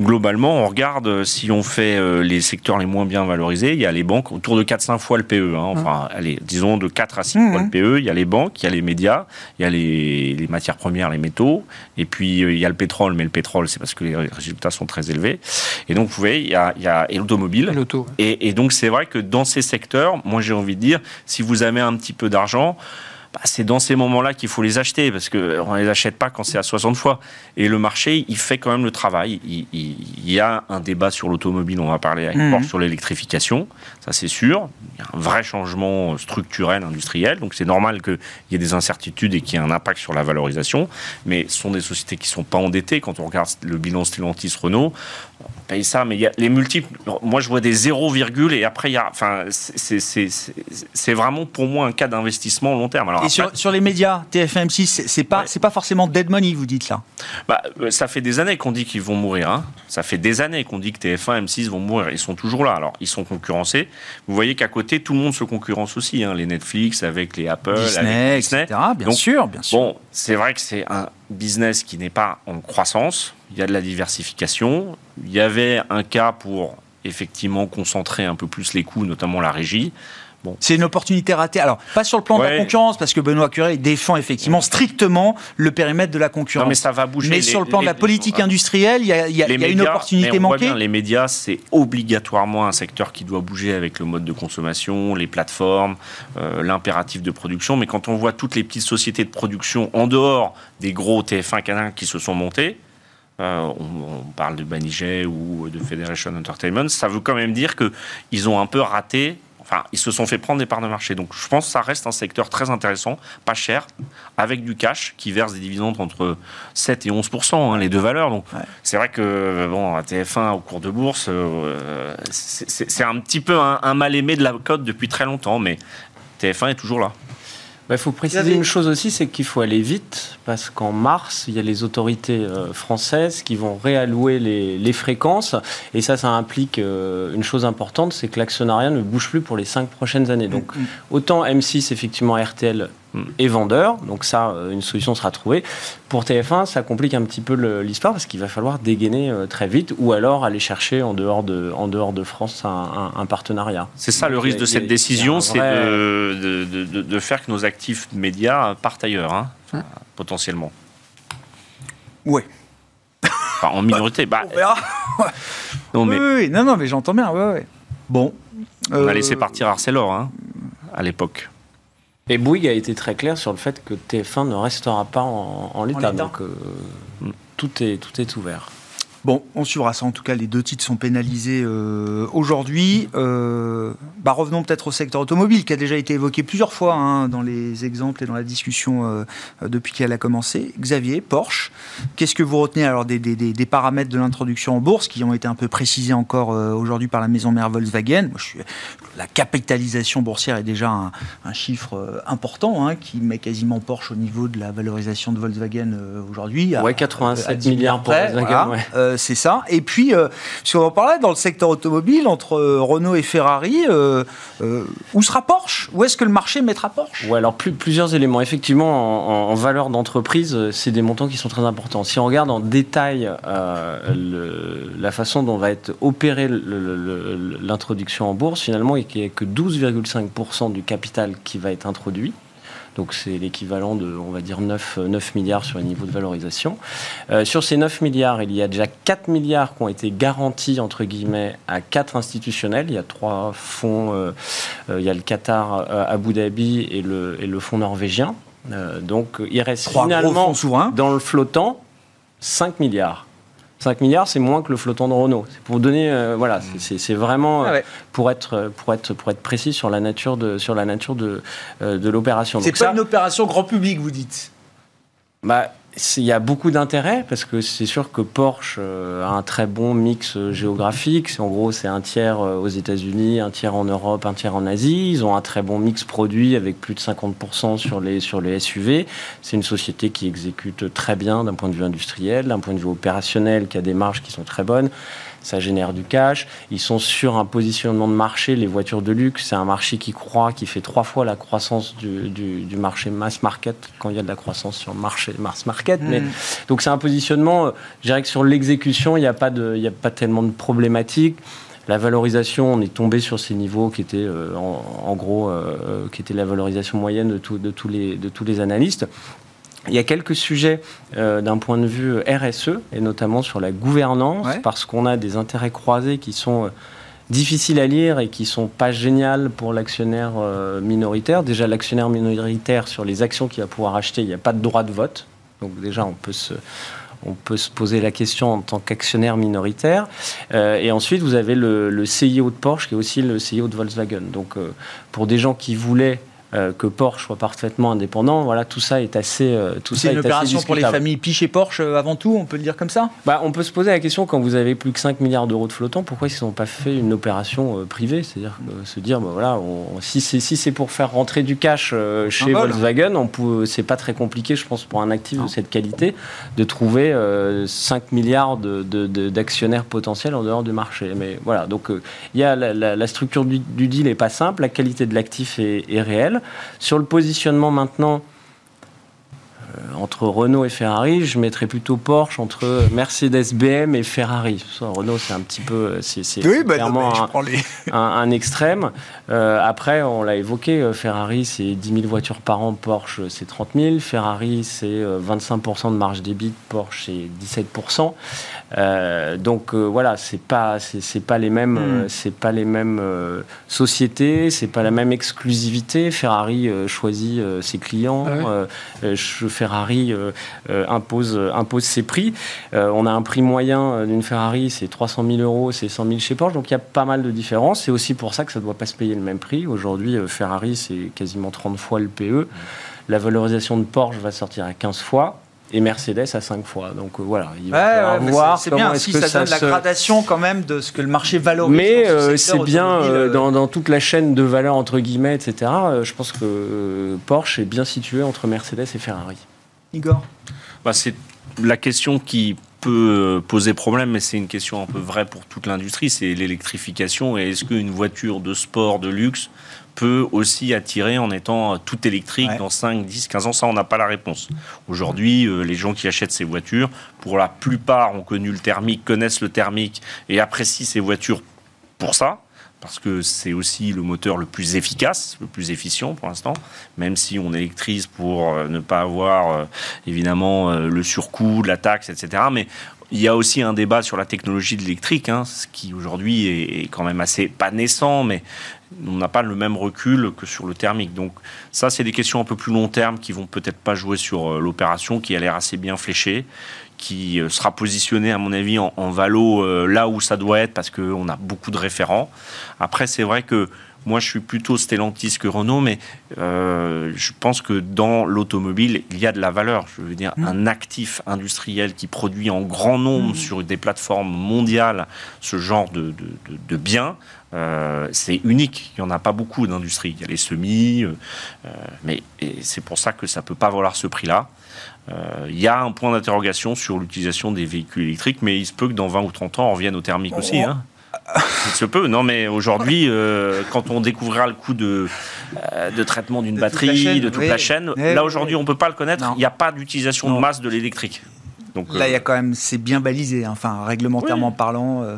Globalement, on regarde si on fait les secteurs les moins bien valorisés. Il y a les banques autour de 4-5 fois le PE. Hein. enfin, allez, disons de 4 à 6 fois le PE. Il y a les banques, il y a les médias, il y a les, matières premières, les métaux, et puis euh, il y a le pétrole, mais le pétrole, c'est parce que les résultats sont très élevés. Et donc, vous voyez, il y a, il y a et l'automobile. Et, et donc, c'est vrai que dans ces secteurs, moi, j'ai envie de dire, si vous avez un petit peu d'argent, bah, c'est dans ces moments-là qu'il faut les acheter parce qu'on ne les achète pas quand c'est à 60 fois. Et le marché, il fait quand même le travail. Il, y a un débat sur l'automobile, on va parler avec mmh. sur l'électrification, ça c'est sûr. Il y a un vrai changement structurel, industriel, donc c'est normal qu'il y ait des incertitudes et qu'il y ait un impact sur la valorisation. Mais ce sont des sociétés qui ne sont pas endettées. Quand on regarde le bilan Stellantis-Renault, paye ça, mais il y a les multiples. Moi, je vois des 0, et après, il y a, enfin, c'est vraiment pour moi un cas d'investissement long terme. Alors, et sur, sur, les médias, TFM6, c'est pas, c'est pas forcément dead money, vous dites là bah, euh, Ça fait des années qu'on dit qu'ils vont mourir. Hein. Ça fait des années qu'on dit que TF1, M6 vont mourir. Ils sont toujours là. Alors, ils sont concurrencés. Vous voyez qu'à côté, tout le monde se concurrence aussi. Hein. Les Netflix avec les Apple, Disney, avec Disney. Etc. Bien sûr, bien sûr. Bon, c'est vrai que c'est un business qui n'est pas en croissance il y a de la diversification. Il y avait un cas pour effectivement concentrer un peu plus les coûts, notamment la régie. Bon. C'est une opportunité ratée. Alors, pas sur le plan de la concurrence, parce que Benoît Curé défend effectivement strictement le périmètre de la concurrence. mais ça va bouger. Mais sur le plan de la politique industrielle, il y a, y a, une opportunité manquée. Bien, les médias, c'est obligatoirement un secteur qui doit bouger avec le mode de consommation, les plateformes, euh, l'impératif de production. Mais quand on voit toutes les petites sociétés de production en dehors des gros TF1 Canal qui se sont montés, euh, on, parle de Banijay ou de Federation Entertainment, ça veut quand même dire qu'ils ont un peu raté Enfin, ils se sont fait prendre des parts de marché. Donc, je pense que ça reste un secteur très intéressant, pas cher, avec du cash qui verse des dividendes entre 7 et 11% hein, les deux valeurs. Donc, c'est vrai que bon, TF1 au cours de bourse, euh, c'est un petit peu un, un mal aimé de la cote depuis très longtemps, mais TF1 est toujours là. Il faut préciser une chose aussi, c'est qu'il faut aller vite, parce qu'en mars, il y a les autorités euh, françaises qui vont réallouer les, fréquences, et ça, ça implique euh, une chose importante, c'est que l'actionnariat ne bouge plus pour les cinq prochaines années. Donc, mm, mm. autant M6, effectivement, RTL et vendeur. Donc ça, euh, une solution sera trouvée. Pour TF1, ça complique un petit peu l'histoire parce qu'il va falloir dégainer euh, très vite ou alors aller chercher en dehors de, en dehors de France un, partenariat. C'est ça le risque de cette décision, c'est de, de, de, faire que nos actifs médias partent ailleurs, hein, potentiellement. Oui. Enfin, en minorité. Bah, On verra. [laughs] non, mais... Oui, non, non, mais j'entends bien. Ouais, Bon. On a laissé euh, partir Arcelor hein, à l'époque. Et Bouygues a été très clair sur le fait que TF1 ne restera pas en, l'état. Donc euh, tout, est, tout est ouvert. Bon, on suivra ça. En tout cas, les deux titres sont pénalisés euh, aujourd'hui. Euh, bah, revenons peut-être au secteur automobile, qui a déjà été évoqué plusieurs fois hein, dans les exemples et dans la discussion euh, depuis qu'elle a commencé. Xavier, Porsche, qu'est-ce que vous retenez alors des, des, paramètres de l'introduction en bourse qui ont été un peu précisés encore aujourd'hui par la maison mère Volkswagen? Moi, je suis, La capitalisation boursière est déjà un, chiffre important hein, qui met quasiment Porsche au niveau de la valorisation de Volkswagen aujourd'hui. Ouais, 87 milliards pour Volkswagen. Euh, c'est ça. Et puis, euh, si on en parlait dans le secteur automobile, entre euh, Renault et Ferrari, où sera Porsche? Où est-ce que le marché mettra Porsche? Ouais, alors plusieurs éléments. Effectivement, en, valeur d'entreprise, c'est des montants qui sont très importants. Si on regarde en détail la façon dont va être opérée l'introduction en bourse, finalement, il n'y a que 12,5% du capital qui va être introduit. Donc c'est l'équivalent de, on va dire, 9, 9 milliards sur les niveaux de valorisation. Euh, sur ces 9 milliards, il y a déjà 4 milliards qui ont été garantis, entre guillemets, à 4 institutionnels. Il y a trois fonds, euh, euh, il y a le Qatar, Abu Dhabi et le, et le fonds norvégien. donc il reste finalement, dans le flottant, 5 milliards. 5 milliards, c'est moins que le flottant de Renault. C'est pour donner, euh, voilà, c'est vraiment ah pour être pour être pour être précis sur la nature de sur la nature de de l'opération. C'est pas une opération grand public, vous dites? Bah il y a beaucoup d'intérêt parce que c'est sûr que Porsche euh, a un très bon mix euh, géographique. En gros, c'est un tiers euh, aux États-Unis, un tiers en Europe, un tiers en Asie. Ils ont un très bon mix produit avec plus de 50% sur les, sur les SUV. C'est une société qui exécute très bien d'un point de vue industriel, d'un point de vue opérationnel, qui a des marges qui sont très bonnes ça génère du cash. Ils sont sur un positionnement de marché. Les voitures de luxe, c'est un marché qui croît, qui fait trois fois la croissance du, du, marché mass market quand il y a de la croissance sur le marché mass market. Mais, hmm. donc c'est un positionnement, euh, je dirais que sur l'exécution, il n'y a, pas de, il a pas tellement de problématiques. La valorisation, on est tombé sur ces niveaux qui étaient euh, en, gros, euh, qui était la valorisation moyenne de, de, tous les, de tous les analystes. Il y a quelques sujets euh, d'un point de vue RSE, et notamment sur la gouvernance, parce qu'on a des intérêts croisés qui sont euh, difficiles à lire et qui sont pas géniales pour l'actionnaire euh, minoritaire. Déjà, l'actionnaire minoritaire, sur les actions qu'il va pouvoir acheter, il n'y a pas de droit de vote. Donc déjà, on peut se, on peut se poser la question en tant qu'actionnaire minoritaire. et ensuite, vous avez le, le, CIO de Porsche, qui est aussi le CIO de Volkswagen. Donc, pour des gens qui voulaient euh, que Porsche soit parfaitement indépendant. Voilà, tout ça est assez. Euh, tout c'est une opération pour les familles Piche et Porsche euh, avant tout, on peut le dire comme ça? Bah, On peut se poser la question quand vous avez plus que 5 milliards d'euros de flottant, pourquoi ils n'ont pas fait une opération privée? C'est-à-dire se dire, bah, voilà, si, c'est, si pour faire rentrer du cash chez Volkswagen, on c'est pas très compliqué, je pense, pour un actif de cette qualité, de trouver 5 milliards de, d'actionnaires potentiels en dehors du marché. Mais voilà, donc il y a la, structure du, deal n'est pas simple, la qualité de l'actif est, est réelle. Sur le positionnement maintenant, euh, entre Renault et Ferrari, je mettrais plutôt Porsche entre Mercedes, BM et Ferrari. Renault, c'est un petit peu, euh, c'est bah clairement [laughs] un, extrême. Euh, après, on l'a évoqué, Ferrari, c'est 10 000 voitures par an, Porsche, c'est 30 000. Ferrari, c'est 25% de marge débit, Porsche, c'est 17%. Donc voilà, c'est pas, c'est pas les mêmes, hmm. c'est pas les mêmes sociétés, c'est pas la même exclusivité. Ferrari choisit ses clients. Ah Ferrari euh, euh, impose, impose ses prix. Euh, on a un prix moyen d'une Ferrari, c'est 300 000 euros, c'est 100 000 chez Porsche. Donc il y a pas mal de différences. C'est aussi pour ça que ça ne doit pas se payer le même prix. Aujourd'hui, Ferrari, c'est quasiment 30 fois le PE. La valorisation de Porsche va sortir à 15 fois et Mercedes à 5 fois. Donc voilà, il va voir c'est bien si ça, donne la gradation quand même de ce que le marché valorise. Mais c'est bien dans, dans, toute la chaîne de valeur entre guillemets, etc. je pense que Porsche est bien situé entre Mercedes et Ferrari. Igor? Bah, C'est la question qui peut poser problème, mais c'est une question un peu vraie pour toute l'industrie, c'est l'électrification. Et est-ce qu'une voiture de sport, de luxe, peut aussi attirer en étant tout électrique dans 5, 10, 15 ans? Ça, on n'a pas la réponse. Aujourd'hui, euh, les gens qui achètent ces voitures, pour la plupart, ont connu le thermique, connaissent le thermique et apprécient ces voitures pour ça parce que c'est aussi le moteur le plus efficace, le plus efficient pour l'instant, même si on électrise pour euh, ne pas avoir euh, évidemment euh, le surcoût, la taxe, etc. Mais il y a aussi un débat sur la technologie de l'électrique, hein, ce qui aujourd'hui est quand même assez, pas naissant, mais on n'a pas le même recul que sur le thermique. Donc ça, c'est des questions un peu plus long terme qui vont peut-être pas jouer sur l'opération, qui a l'air assez bien fléchée qui euh, sera positionné, à mon avis, en, valo euh, là où ça doit être, parce qu'on a beaucoup de référents. Après, c'est vrai que moi, je suis plutôt Stellantis que Renault, mais euh, je pense que dans l'automobile, il y a de la valeur. Je veux dire, mmh. un actif industriel qui produit en grand nombre mmh. sur des plateformes mondiales ce genre de, de, biens, c'est unique. Il n'y en a pas beaucoup d'industries. Il y a les semis, mais c'est pour ça que ça ne peut pas valoir ce prix-là. Euh, il y a un point d'interrogation sur l'utilisation des véhicules électriques, mais il se peut que dans 20 ou 30 ans, on revienne au thermique aussi. Hein. Il se peut, non mais aujourd'hui, euh, quand on découvrira le coût de, euh, de traitement d'une batterie, de toute la chaîne, là aujourd'hui on ne peut pas le connaître, il n'y a pas d'utilisation de masse de l'électrique. Donc, Là, il y a euh, quand même, c'est bien balisé, hein, enfin, réglementairement parlant. Euh.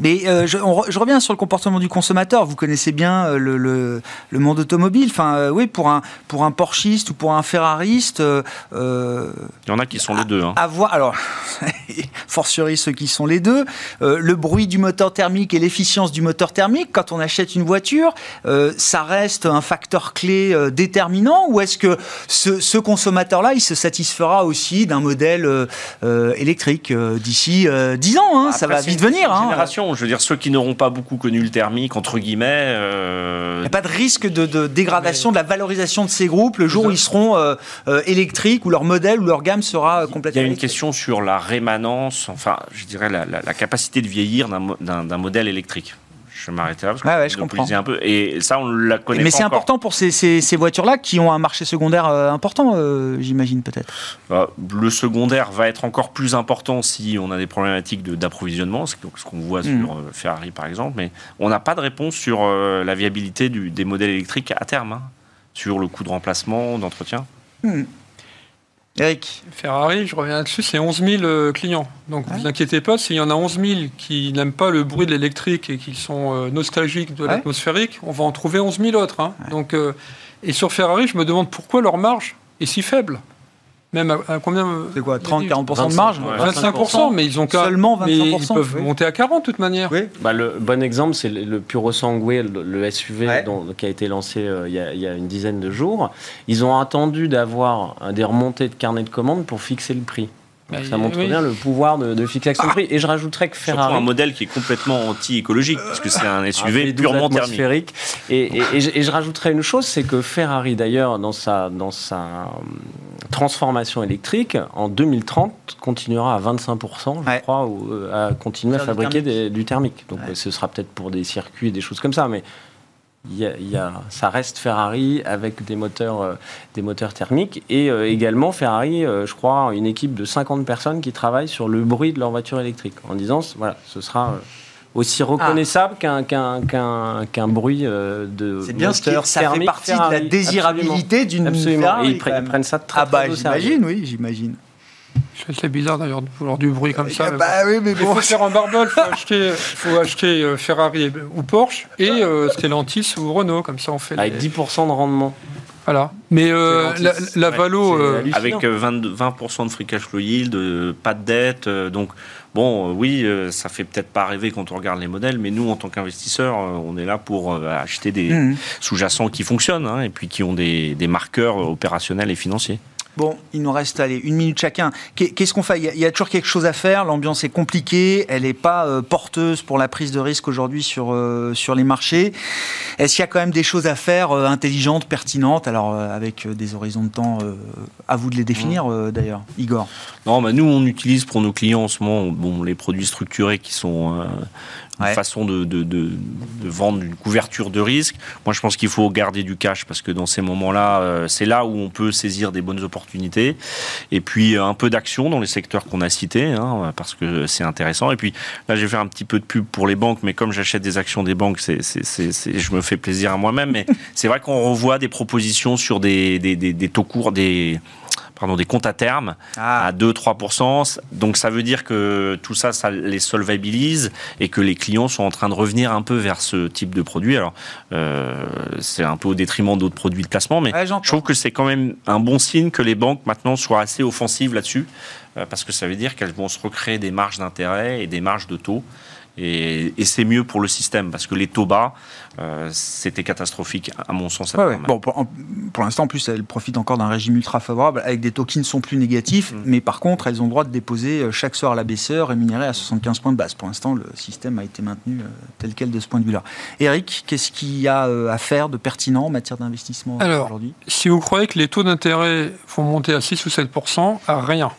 Mais euh, je, je, reviens sur le comportement du consommateur. Vous connaissez bien le, le, le monde automobile. Enfin, oui, pour un, pour un Porschiste ou pour un Ferrariste. il y en a qui sont les deux. Hein. Avoir, alors, [laughs] fortiori ceux qui sont les deux. le bruit du moteur thermique et l'efficience du moteur thermique, quand on achète une voiture, ça reste un facteur clé déterminant ou est-ce que ce, consommateur-là, il se satisfera aussi d'un modèle électrique d'ici 10 ans hein, Ça va vite venir. Hein. Génération, je veux dire, ceux qui n'auront pas beaucoup connu le thermique, entre guillemets. Il n'y a pas de risque de, dégradation de la valorisation de ces groupes le jour où ils seront électriques, où leur modèle ou leur gamme sera complètement. Il y a une question sur la rémanence, enfin, je dirais la, capacité de vieillir d'un modèle électrique je vais m'arrêter là parce que ouais, je comprends. un peu. Et ça, on la connaît. Mais c'est important pour ces, ces, voitures-là qui ont un marché secondaire euh, important, euh, j'imagine peut-être. Bah, le secondaire va être encore plus important si on a des problématiques d'approvisionnement, ce qu'on voit hmm. sur euh, Ferrari par exemple. Mais on n'a pas de réponse sur la viabilité du, des modèles électriques à terme, hein, sur le coût de remplacement, d'entretien. Hmm. Eric Ferrari, je reviens dessus, c'est 11 000 euh, clients. Donc ne vous inquiétez pas, s'il y en a 11 000 qui n'aiment pas le bruit de l'électrique et qui sont euh, nostalgiques de l'atmosphérique, on va en trouver 11 000 autres. Hein. Donc, euh, et sur Ferrari, je me demande pourquoi leur marge est si faible. Même à, combien C'est quoi 30-40% de marge 25%, mais ils ont Seulement 25%. Mais ils peuvent monter à 40 de toute manière. Oui. Bah, le bon exemple, c'est le, Puro Sangue, le, SUV qui a été lancé euh, il, y a, une dizaine de jours. Ils ont attendu d'avoir des remontées de carnet de commandes pour fixer le prix ça montre bien le pouvoir de, de fixation de prix. Et je rajouterais que Ferrari. Surtout un modèle qui est complètement anti-écologique, parce que c'est un SUV purement thermique. Et, et, et, je, et, je, rajouterais une chose c'est que Ferrari, d'ailleurs, dans sa, dans sa euh, transformation électrique, en 2030, continuera à 25%, je crois, ou, euh, à continuer à fabriquer du thermique. Donc ce sera peut-être pour des circuits et des choses comme ça. Mais il y a, ça reste Ferrari avec des moteurs, euh, des moteurs thermiques et euh, également Ferrari, euh, je crois, une équipe de 50 personnes qui travaillent sur le bruit de leur voiture électrique en disant voilà, ce sera aussi reconnaissable qu'un bruit de C'est bien moteur ça fait partie de la désirabilité d'une Ferrari. Et ils, prennent ça très, ah bah, j'imagine, oui, j'imagine. C'est bizarre d'ailleurs de vouloir du bruit comme ça. Bah, oui, mais Il faut faire un barbel, il faut acheter, faut acheter euh, Ferrari ou Porsche et euh, Stellantis ou Renault, comme ça on fait. Avec 10% de rendement. Voilà. Mais euh, la, Valo. avec 20%, 20 de free cash flow yield, pas de dette. donc, bon, oui, ça fait peut-être pas rêver quand on regarde les modèles, mais nous, en tant qu'investisseurs, on est là pour acheter des mmh. sous-jacents qui fonctionnent hein, et puis qui ont des, des marqueurs opérationnels et financiers. Bon, il nous reste allez, une minute chacun. Qu'est-ce qu'on fait? Il y, a, toujours quelque chose à faire. L'ambiance est compliquée. Elle n'est pas euh, porteuse pour la prise de risque aujourd'hui sur, euh, sur les marchés. Est-ce qu'il y a quand même des choses à faire euh, intelligentes, pertinentes? Alors, avec des horizons de temps, à vous de les définir mmh. d'ailleurs, Igor. Non, bah, nous, on utilise pour nos clients en ce moment bon, les produits structurés qui sont une façon de, de, de, vendre une couverture de risque. Moi, je pense qu'il faut garder du cash parce que dans ces moments-là, euh, c'est là où on peut saisir des bonnes opportunités. Et puis, un peu d'action dans les secteurs qu'on a cités, hein, parce que c'est intéressant. Et puis, là, je vais faire un petit peu de pub pour les banques, mais comme j'achète des actions des banques, c'est, je me fais plaisir à moi-même. Mais [laughs] c'est vrai qu'on revoit des propositions sur des, des, des, des taux courts, des pardon, des comptes à terme ah. à 2-3%. Donc ça veut dire que tout ça, ça les solvabilise et que les clients sont en train de revenir un peu vers ce type de produit. Alors euh, c'est un peu au détriment d'autres produits de placement, mais je trouve que c'est quand même un bon signe que les banques maintenant soient assez offensives là-dessus, euh, parce que ça veut dire qu'elles vont se recréer des marges d'intérêt et des marges de taux. Et, c'est mieux pour le système parce que les taux bas, euh, c'était catastrophique à mon sens. Bon, pour, l'instant, en plus, elles profitent encore d'un régime ultra favorable avec des taux qui ne sont plus négatifs, mm. mais par contre, elles ont le droit de déposer euh, chaque soir la BCE rémunérée à 75 points de base. Pour l'instant, le système a été maintenu euh, tel quel de ce point de vue-là. Eric, qu'est-ce qu'il y a à faire de pertinent en matière d'investissement aujourd'hui? Si vous croyez que les taux d'intérêt vont monter à 6 ou 7 à rien.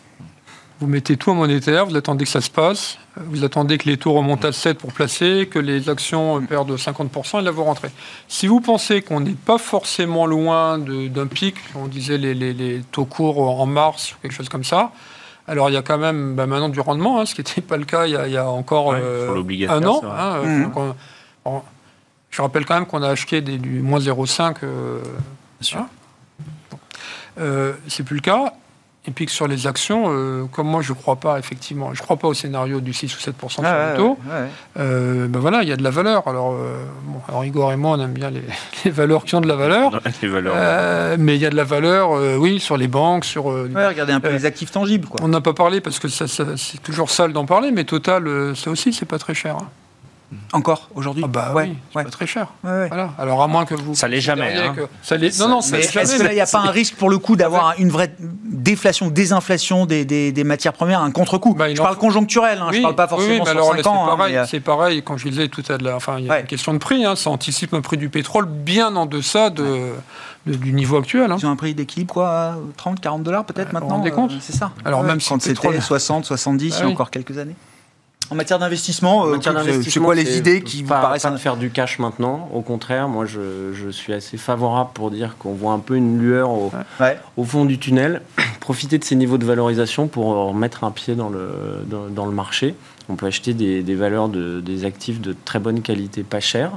Vous mettez tout en monétaire, vous attendez que ça se passe, vous attendez que les taux remontent à 7 pour placer, que les actions perdent 50% et là vous rentrez. Si vous pensez qu'on n'est pas forcément loin d'un pic, on disait les, taux courts en mars, quelque chose comme ça, alors il y a quand même bah, maintenant du rendement, hein, ce qui n'était pas le cas il y a, encore euh, un an. Hein, mmh. je rappelle quand même qu'on a acheté des, du moins 0,5. Euh, euh, c'est plus le cas. Et puis que sur les actions, euh, comme moi je ne crois pas, effectivement, je ne crois pas au scénario du 6 ou 7% sur le taux, ben voilà, il y a de la valeur. Alors, bon, Igor et moi, on aime bien les, [laughs] valeurs qui ont de la valeur. les valeurs. mais il y a de la valeur, oui, sur les banques, sur. regardez un peu les actifs tangibles. Quoi. On n'a pas parlé parce que ça, c'est toujours sale d'en parler, mais Total, ça aussi, c'est pas très cher. Hein. Encore aujourd'hui ah bah oui, c'est pas très cher. Voilà. Alors à moins que vous. Ça l'est jamais. Hein. Ça Non, non, mais est-ce que là, il n'y a pas un risque pour le coup d'avoir une vraie déflation, désinflation des, des, matières premières, un contre-coup bah, Je parle conjoncturel, hein, je ne parle pas forcément sur alors, 5 ans. Hein, pareil, C'est pareil, quand je disais tout à l'heure, enfin, il y a une question de prix, ça anticipe un prix du pétrole bien en deçà de, du niveau actuel. Ils ont un prix d'équilibre, quoi, 30, 40 dollars peut-être maintenant Vous rendez compte euh, C'est ça. Alors même quand c'était 60, 70, il y a encore quelques années en matière d'investissement, euh, c'est quoi les idées qui vous paraissent pas de faire du cash maintenant Au contraire, moi je, suis assez favorable pour dire qu'on voit un peu une lueur au, au, fond du tunnel. [clears throat] Profiter de ces niveaux de valorisation pour mettre un pied dans le, dans, le marché. On peut acheter des, des valeurs de, des actifs de très bonne qualité, pas cher.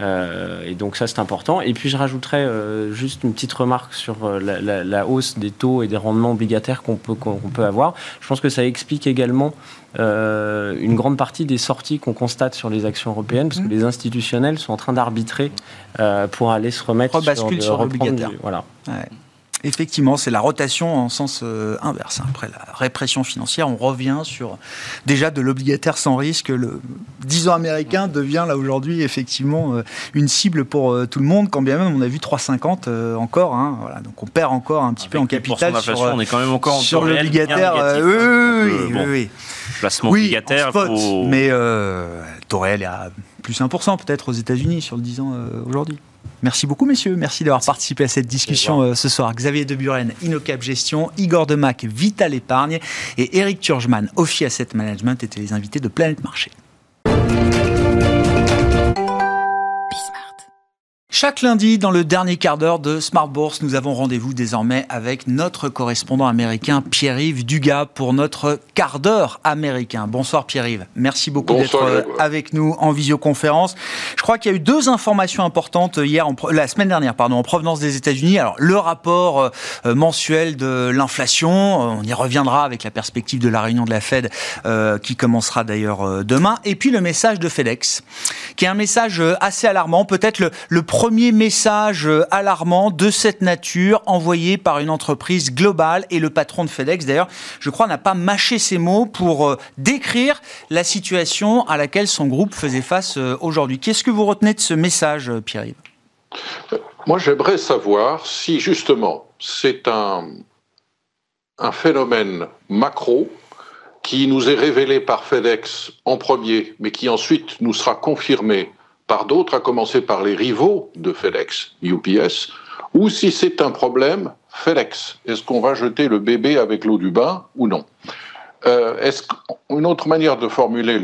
Euh, et donc ça c'est important. Et puis je rajouterais euh, juste une petite remarque sur euh, la, hausse des taux et des rendements obligataires qu'on peut, qu'on peut avoir. Je pense que ça explique également une grande partie des sorties qu'on constate sur les actions européennes, parce que mmh. les institutionnels sont en train d'arbitrer pour aller se remettre sur, sur l'obligataire. Voilà. Effectivement, c'est la rotation en sens euh, inverse. Après la répression financière, on revient sur déjà de l'obligataire sans risque. Le 10 ans américain devient là aujourd'hui effectivement euh, une cible pour euh, tout le monde, quand bien même on a vu 3,50 encore. Hein, voilà, donc on perd encore un petit peu en capital sur, on est quand même encore sur l'obligataire. oui, oui, oui, Placement obligataire. Mais euh, taux réel est à plus 1% peut-être aux États-Unis sur le 10 ans aujourd'hui. Merci beaucoup, messieurs. Merci d'avoir participé à cette discussion euh, ce soir. Xavier Deburen, Inocap Gestion, Igor Demac, Vital Épargne et Eric Turgeman, Ophi Asset Management, étaient les invités de Planète Marché. Chaque lundi, dans le dernier quart d'heure de Smart Bourse, nous avons rendez-vous désormais avec notre correspondant américain Pierre-Yves Dugas pour notre quart d'heure américain. Bonsoir Pierre-Yves, merci beaucoup d'être euh, avec nous en visioconférence. Je crois qu'il y a eu deux informations importantes hier, la semaine dernière, pardon, en provenance des États-Unis. Alors le rapport euh, euh, mensuel de l'inflation, on y reviendra avec la perspective de la réunion de la Fed qui commencera d'ailleurs demain, et puis le message de FedEx, qui est un message assez alarmant, peut-être le, le premier premier message euh, alarmant de cette nature envoyé par une entreprise globale et le patron de FedEx, d'ailleurs, je crois, n'a pas mâché ses mots pour euh, décrire la situation à laquelle son groupe faisait face euh, aujourd'hui. Qu'est-ce que vous retenez de ce message, Pierre-Yves Moi, j'aimerais savoir si justement c'est un, un phénomène macro qui nous est révélé par FedEx en premier, mais qui ensuite nous sera confirmé par d'autres, à commencer par les rivaux de FedEx, UPS, ou si c'est un problème FedEx. Est-ce qu'on va jeter le bébé avec l'eau du bain ou non? Euh, est une autre manière de formuler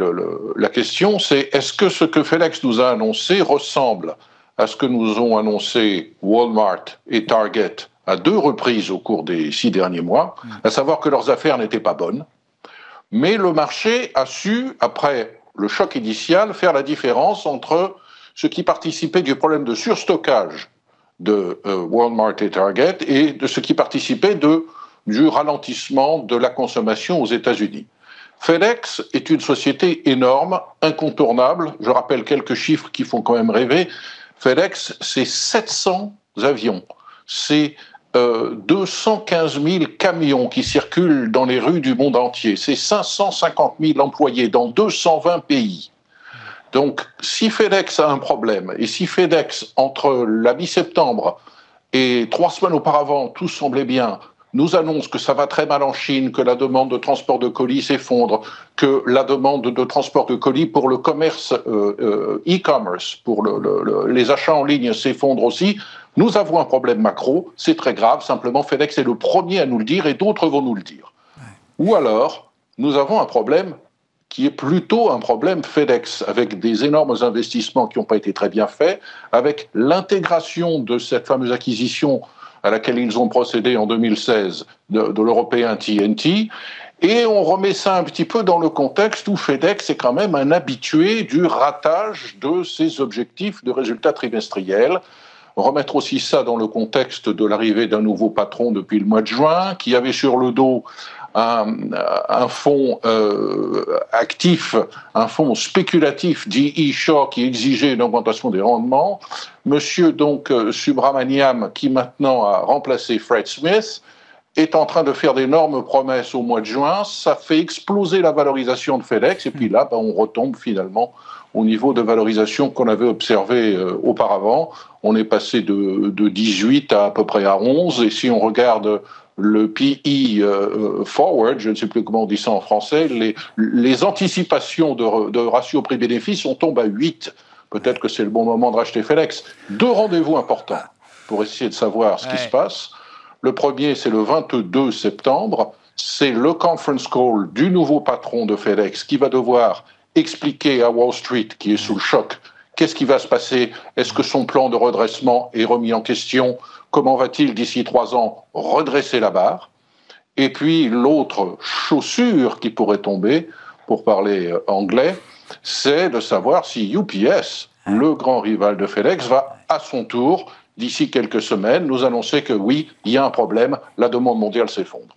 la question, c'est est-ce que ce que FedEx nous a annoncé ressemble à ce que nous ont annoncé Walmart et Target à deux reprises au cours des six derniers mois, à savoir que leurs affaires n'étaient pas bonnes, mais le marché a su, après le choc initial, faire la différence entre ce qui participait du problème de surstockage de euh, Walmart et Target et de ce qui participait de, du ralentissement de la consommation aux États-Unis. FedEx est une société énorme, incontournable. Je rappelle quelques chiffres qui font quand même rêver. FedEx, c'est 700 avions, c'est 215 euh, 000 camions qui circulent dans les rues du monde entier. C'est 550 000 employés dans 220 pays. Donc, si FedEx a un problème, et si FedEx, entre la mi-septembre et trois semaines auparavant, tout semblait bien, nous annonce que ça va très mal en Chine, que la demande de transport de colis s'effondre, que la demande de transport de colis pour le commerce euh, euh, e-commerce, pour les achats en ligne s'effondre aussi, nous avons un problème macro, c'est très grave, simplement FedEx est le premier à nous le dire et d'autres vont nous le dire. Ou alors, nous avons un problème qui est plutôt un problème FedEx, avec des énormes investissements qui n'ont pas été très bien faits, avec l'intégration de cette fameuse acquisition à laquelle ils ont procédé en 2016 de, de l'européen TNT, et on remet ça un petit peu dans le contexte où FedEx est quand même un habitué du ratage de ses objectifs de résultats trimestriels. Remettre aussi ça dans le contexte de l'arrivée d'un nouveau patron depuis le mois de juin, qui avait sur le dos un, fonds euh, actif, un fonds spéculatif, D.E. Shaw, qui exigeait une augmentation des rendements. Monsieur donc euh, Subramaniam, qui maintenant a remplacé Fred Smith, est en train de faire d'énormes promesses au mois de juin. Ça fait exploser la valorisation de FedEx. Et puis là, ben, on retombe finalement au niveau de valorisation qu'on avait observé euh, auparavant. On est passé de, de, 18 à à peu près à 11. Et si on regarde le PE euh, forward, je ne sais plus comment on dit ça en français, les, les anticipations de, de ratio prix-bénéfice, on tombe à 8. Peut-être que c'est le bon moment de racheter FedEx. Deux rendez-vous importants pour essayer de savoir ce qui se passe. Le premier, c'est le 22 septembre. C'est le conference call du nouveau patron de FedEx qui va devoir expliquer à Wall Street, qui est sous le choc, qu'est-ce qui va se passer? Est-ce que son plan de redressement est remis en question? Comment va-t-il, d'ici trois ans, redresser la barre? Et puis l'autre chaussure qui pourrait tomber, pour parler euh, anglais, c'est de savoir si UPS, le grand rival de FedEx, va à son tour, d'ici quelques semaines, nous annoncer que oui, il y a un problème, la demande mondiale s'effondre.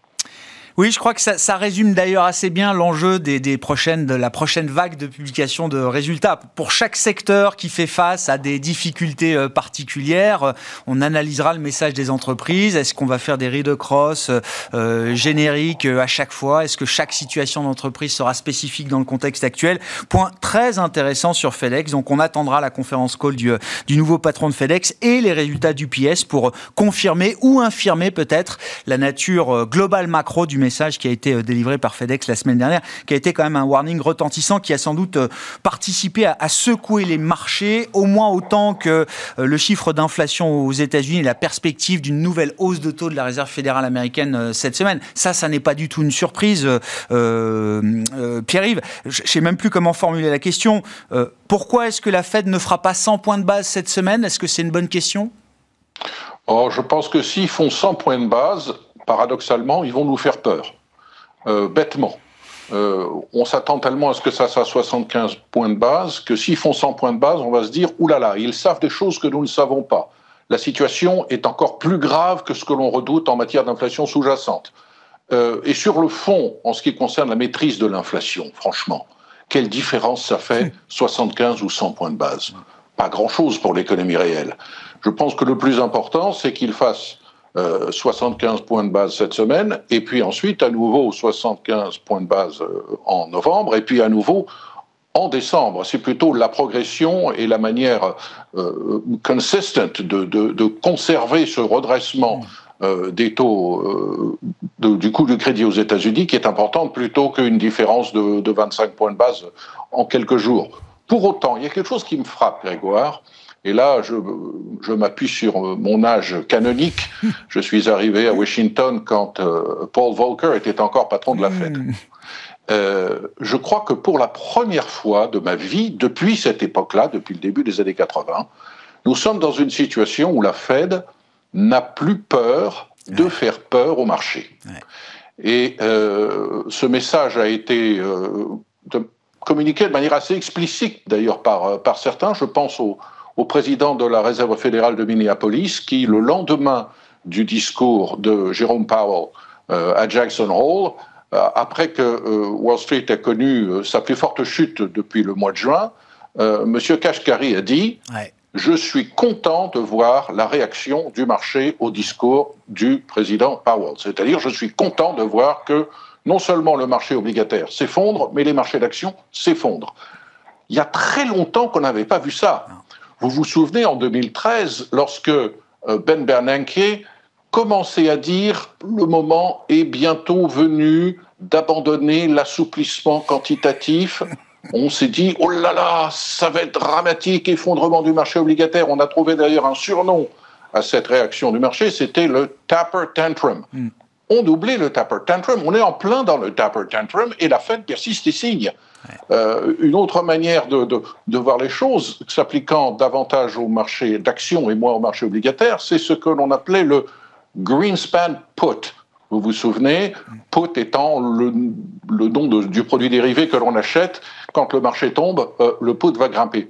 Oui, je crois que ça, ça résume d'ailleurs assez bien l'enjeu des, des, prochaines, de la prochaine vague de publication de résultats. Pour chaque secteur qui fait face à des difficultés euh, particulières, euh, on analysera le message des entreprises. Est-ce qu'on va faire des read across euh, génériques à chaque fois? Est-ce que chaque situation d'entreprise sera spécifique dans le contexte actuel? Point très intéressant sur FedEx. Donc on attendra la conférence call du, du nouveau patron de FedEx et les résultats du PS pour confirmer ou infirmer peut-être la nature globale macro du message message qui a été euh, délivré par FedEx la semaine dernière, qui a été quand même un warning retentissant qui a sans doute euh, participé à, secouer les marchés, au moins autant que euh, le chiffre d'inflation aux États-Unis et la perspective d'une nouvelle hausse de taux de la Réserve fédérale américaine cette semaine. Ça, ça n'est pas du tout une surprise, Pierre-Yves. Je ne sais même plus comment formuler la question. pourquoi est-ce que la Fed ne fera pas 100 points de base cette semaine? Est-ce que c'est une bonne question? Oh, je pense que s'ils font 100 points de base, paradoxalement, ils vont nous faire peur, euh, bêtement. Euh, on s'attend tellement à ce que ça soit 75 points de base que s'ils font 100 points de base, on va se dire oulala, ils savent des choses que nous ne savons pas. La situation est encore plus grave que ce que l'on redoute en matière d'inflation sous-jacente. Euh, et sur le fond, en ce qui concerne la maîtrise de l'inflation, franchement, quelle différence ça fait 75 ou 100 points de base? Pas grand-chose pour l'économie réelle. Je pense que le plus important, c'est qu'ils fassent 75 euh, points de base cette semaine, et puis ensuite à nouveau 75 points de base euh, en novembre, et puis à nouveau en décembre. C'est plutôt la progression et la manière euh, consistent de, de, conserver ce redressement des taux du coût du crédit aux États-Unis qui est importante plutôt qu'une différence de, de 25 points de base en quelques jours. Pour autant, il y a quelque chose qui me frappe, Grégoire, et là, je, je m'appuie sur mon âge canonique. [laughs] Je suis arrivé à Washington quand euh, Paul Volcker était encore patron de la Fed. Hmm. Euh, je crois que pour la première fois de ma vie, depuis cette époque-là, depuis le début des années 80, nous sommes dans une situation où la Fed n'a plus peur de faire peur au marché. Et euh, ce message a été euh, communiqué de manière assez explicite, d'ailleurs, par, par certains. Je pense au, au président de la Réserve fédérale de Minneapolis, qui, le lendemain du discours de Jérôme Powell euh, à Jackson Hole, euh, après que euh, Wall Street ait connu sa plus forte chute depuis le mois de juin, M. Kashkari a dit Je suis content de voir la réaction du marché au discours du président Powell. C'est-à-dire, je suis content de voir que non seulement le marché obligataire s'effondre, mais les marchés d'actions s'effondrent. Il y a très longtemps qu'on n'avait pas vu ça. Vous vous souvenez en 2013, lorsque euh, Ben Bernanke commençait à dire le moment est bientôt venu d'abandonner l'assouplissement quantitatif. On s'est dit oh là là, ça va être dramatique, effondrement du marché obligataire. On a trouvé d'ailleurs un surnom à cette réaction du marché, c'était le Tapper Tantrum. Hmm. On doublait le Tapper Tantrum. On est en plein dans le Tapper Tantrum et la Fed persiste et signe. Euh, une autre manière de, de, voir les choses, s'appliquant davantage au marché d'actions et moins au marché obligataire, c'est ce que l'on appelait le Greenspan Put. Vous vous souvenez, put étant le, le nom du produit dérivé que l'on achète, quand le marché tombe, euh, le put va grimper.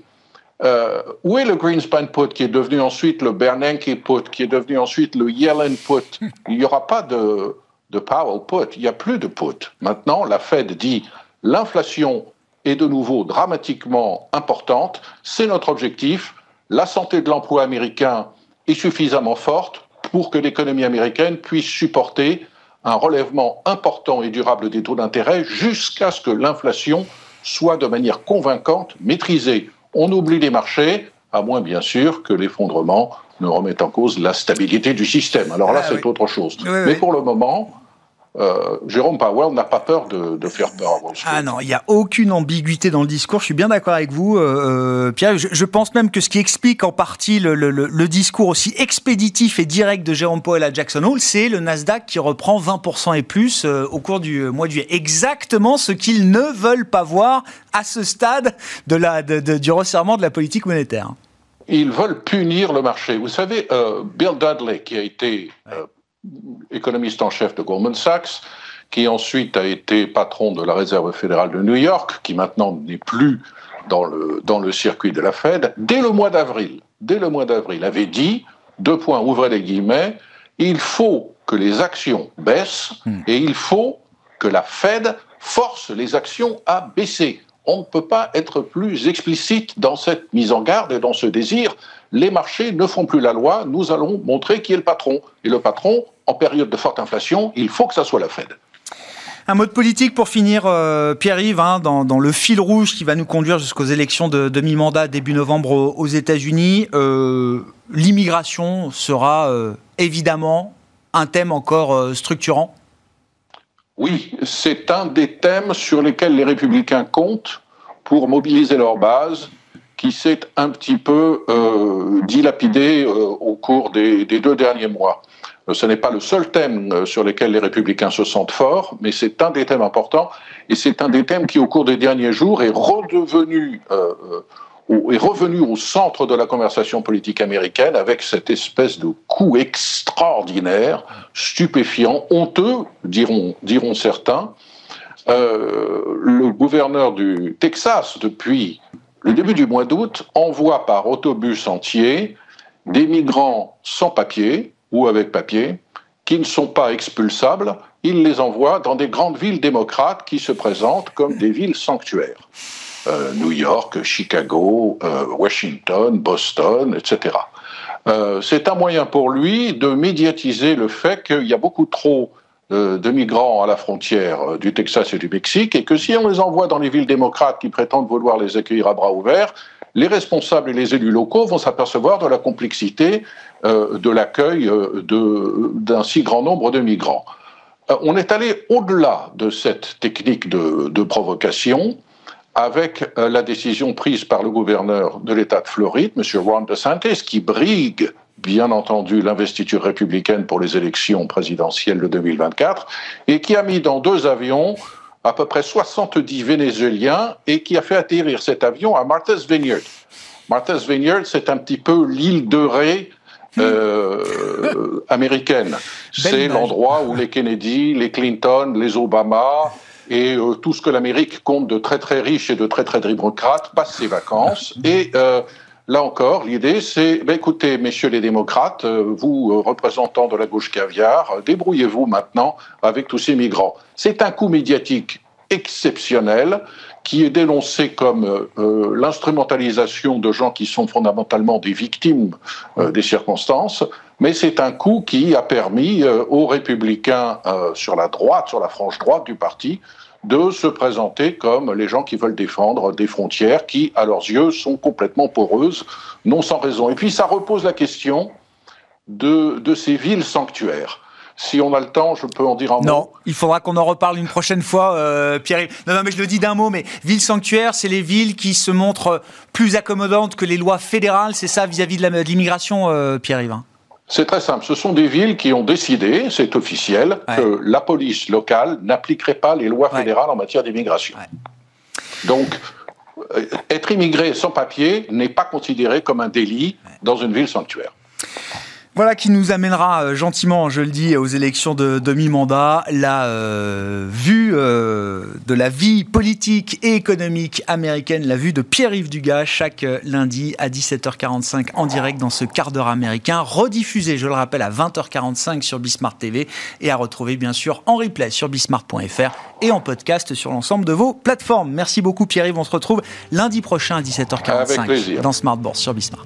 Euh, où est le Greenspan put qui est devenu ensuite le Bernanke put, qui est devenu ensuite le Yellen put Il n'y aura pas de, de Powell put, il n'y a plus de put. Maintenant, la Fed dit l'inflation est de nouveau dramatiquement importante, c'est notre objectif, la santé de l'emploi américain est suffisamment forte pour que l'économie américaine puisse supporter un relèvement important et durable des taux d'intérêt jusqu'à ce que l'inflation soit de manière convaincante maîtrisée on oublie les marchés, à moins bien sûr que l'effondrement ne remette en cause la stabilité du système. Alors là, ah c'est autre chose. Mais pour le moment, euh, Jérôme Powell n'a pas peur de, faire peur à Wall Street. Ah non, il n'y a aucune ambiguïté dans le discours. Je suis bien d'accord avec vous, euh, euh, Pierre. Je, pense même que ce qui explique en partie le, discours aussi expéditif et direct de Jérôme Powell à Jackson Hole, c'est le Nasdaq qui reprend 20% et plus au cours du mois de juillet. Exactement ce qu'ils ne veulent pas voir à ce stade de la, du resserrement de la politique monétaire. Ils veulent punir le marché. Vous savez, Bill Dudley, qui a été économiste en chef de Goldman Sachs, qui ensuite a été patron de la Réserve fédérale de New York, qui maintenant n'est plus dans le, dans le circuit de la Fed, dès le mois d'avril, dès le mois d'avril, avait dit, deux points, ouvrez les guillemets, il faut que les actions baissent hmm. et il faut que la Fed force les actions à baisser. On ne peut pas être plus explicite dans cette mise en garde et dans ce désir les marchés ne font plus la loi, nous allons montrer qui est le patron. Et le patron, en période de forte inflation, il faut que ça soit la Fed. Un mot de politique pour finir, euh, Pierre-Yves, hein, dans, le fil rouge qui va nous conduire jusqu'aux élections de demi-mandat début novembre aux, États-Unis. Euh, l'immigration sera euh, évidemment un thème encore structurant Oui, c'est un des thèmes sur lesquels les républicains comptent pour mobiliser leur base qui s'est un petit peu euh, dilapidé euh, au cours des, deux derniers mois. Euh, ce n'est pas le seul thème sur lequel les républicains se sentent forts, mais c'est un des thèmes importants, et c'est un des thèmes qui, au cours des derniers jours, est redevenu est revenu au centre de la conversation politique américaine avec cette espèce de coup extraordinaire, stupéfiant, honteux, diront, diront certains. le gouverneur du Texas, depuis le début du mois d'août envoie par autobus entier des migrants sans papier ou avec papier qui ne sont pas expulsables. Il les envoie dans des grandes villes démocrates qui se présentent comme des villes sanctuaires. Euh, New York, Chicago, euh, Washington, Boston, etc. Euh, c'est un moyen pour lui de médiatiser le fait qu'il y a beaucoup trop de migrants à la frontière du Texas et du Mexique, et que si on les envoie dans les villes démocrates qui prétendent vouloir les accueillir à bras ouverts, les responsables et les élus locaux vont s'apercevoir de la complexité de l'accueil d'un si grand nombre de migrants. on est allé au-delà de cette technique de provocation avec la décision prise par le gouverneur de l'État de Floride, M. Ron DeSantis, qui brigue bien entendu l'investiture républicaine pour les élections présidentielles de 2024, et qui a mis dans deux avions à peu près 70 Vénézuéliens et qui a fait atterrir cet avion à Martha's Vineyard. Martha's Vineyard, c'est un petit peu l'île de Ré euh, [laughs] américaine. C'est l'endroit où les Kennedy, les Clinton, les Obama et euh, tout ce que l'Amérique compte de très très riches et de très très démocrates passent ses vacances. Et euh, Là encore, l'idée, c'est, ben, écoutez, messieurs les démocrates, euh, vous, représentants de la gauche caviar, débrouillez-vous maintenant avec tous ces migrants. C'est un coup médiatique exceptionnel qui est dénoncé comme l'instrumentalisation de gens qui sont fondamentalement des victimes des circonstances, mais c'est un coup qui a permis aux républicains sur la droite, sur la frange droite du parti, de se présenter comme les gens qui veulent défendre des frontières qui, à leurs yeux, sont complètement poreuses, non sans raison. Et puis ça repose la question de, de ces villes sanctuaires. Si on a le temps, je peux en dire un mot. Non, il faudra qu'on en reparle une prochaine fois, euh, Pierre. Non, non, mais je le dis d'un mot, mais villes sanctuaires, c'est les villes qui se montrent plus accommodantes que les lois fédérales, c'est ça vis-à-vis de l'immigration, euh, Pierre-Yves hein c'est très simple. Ce sont des villes qui ont décidé, c'est officiel, que la police locale n'appliquerait pas les lois fédérales en matière d'immigration. Donc, euh, être immigré sans papier n'est pas considéré comme un délit dans une ville sanctuaire. Voilà qui nous amènera euh, gentiment, je le dis, aux élections de, mi-mandat. La euh, vue euh, de la vie politique et économique américaine, la vue de Pierre-Yves Dugas, chaque lundi à 17h45 en direct dans ce quart d'heure américain, rediffusé, je le rappelle, à 20h45 sur Bismart TV et à retrouver bien sûr en replay sur bismart.fr et en podcast sur l'ensemble de vos plateformes. Merci beaucoup Pierre-Yves, on se retrouve lundi prochain à 17h45 dans Smart Bourse sur Bismart.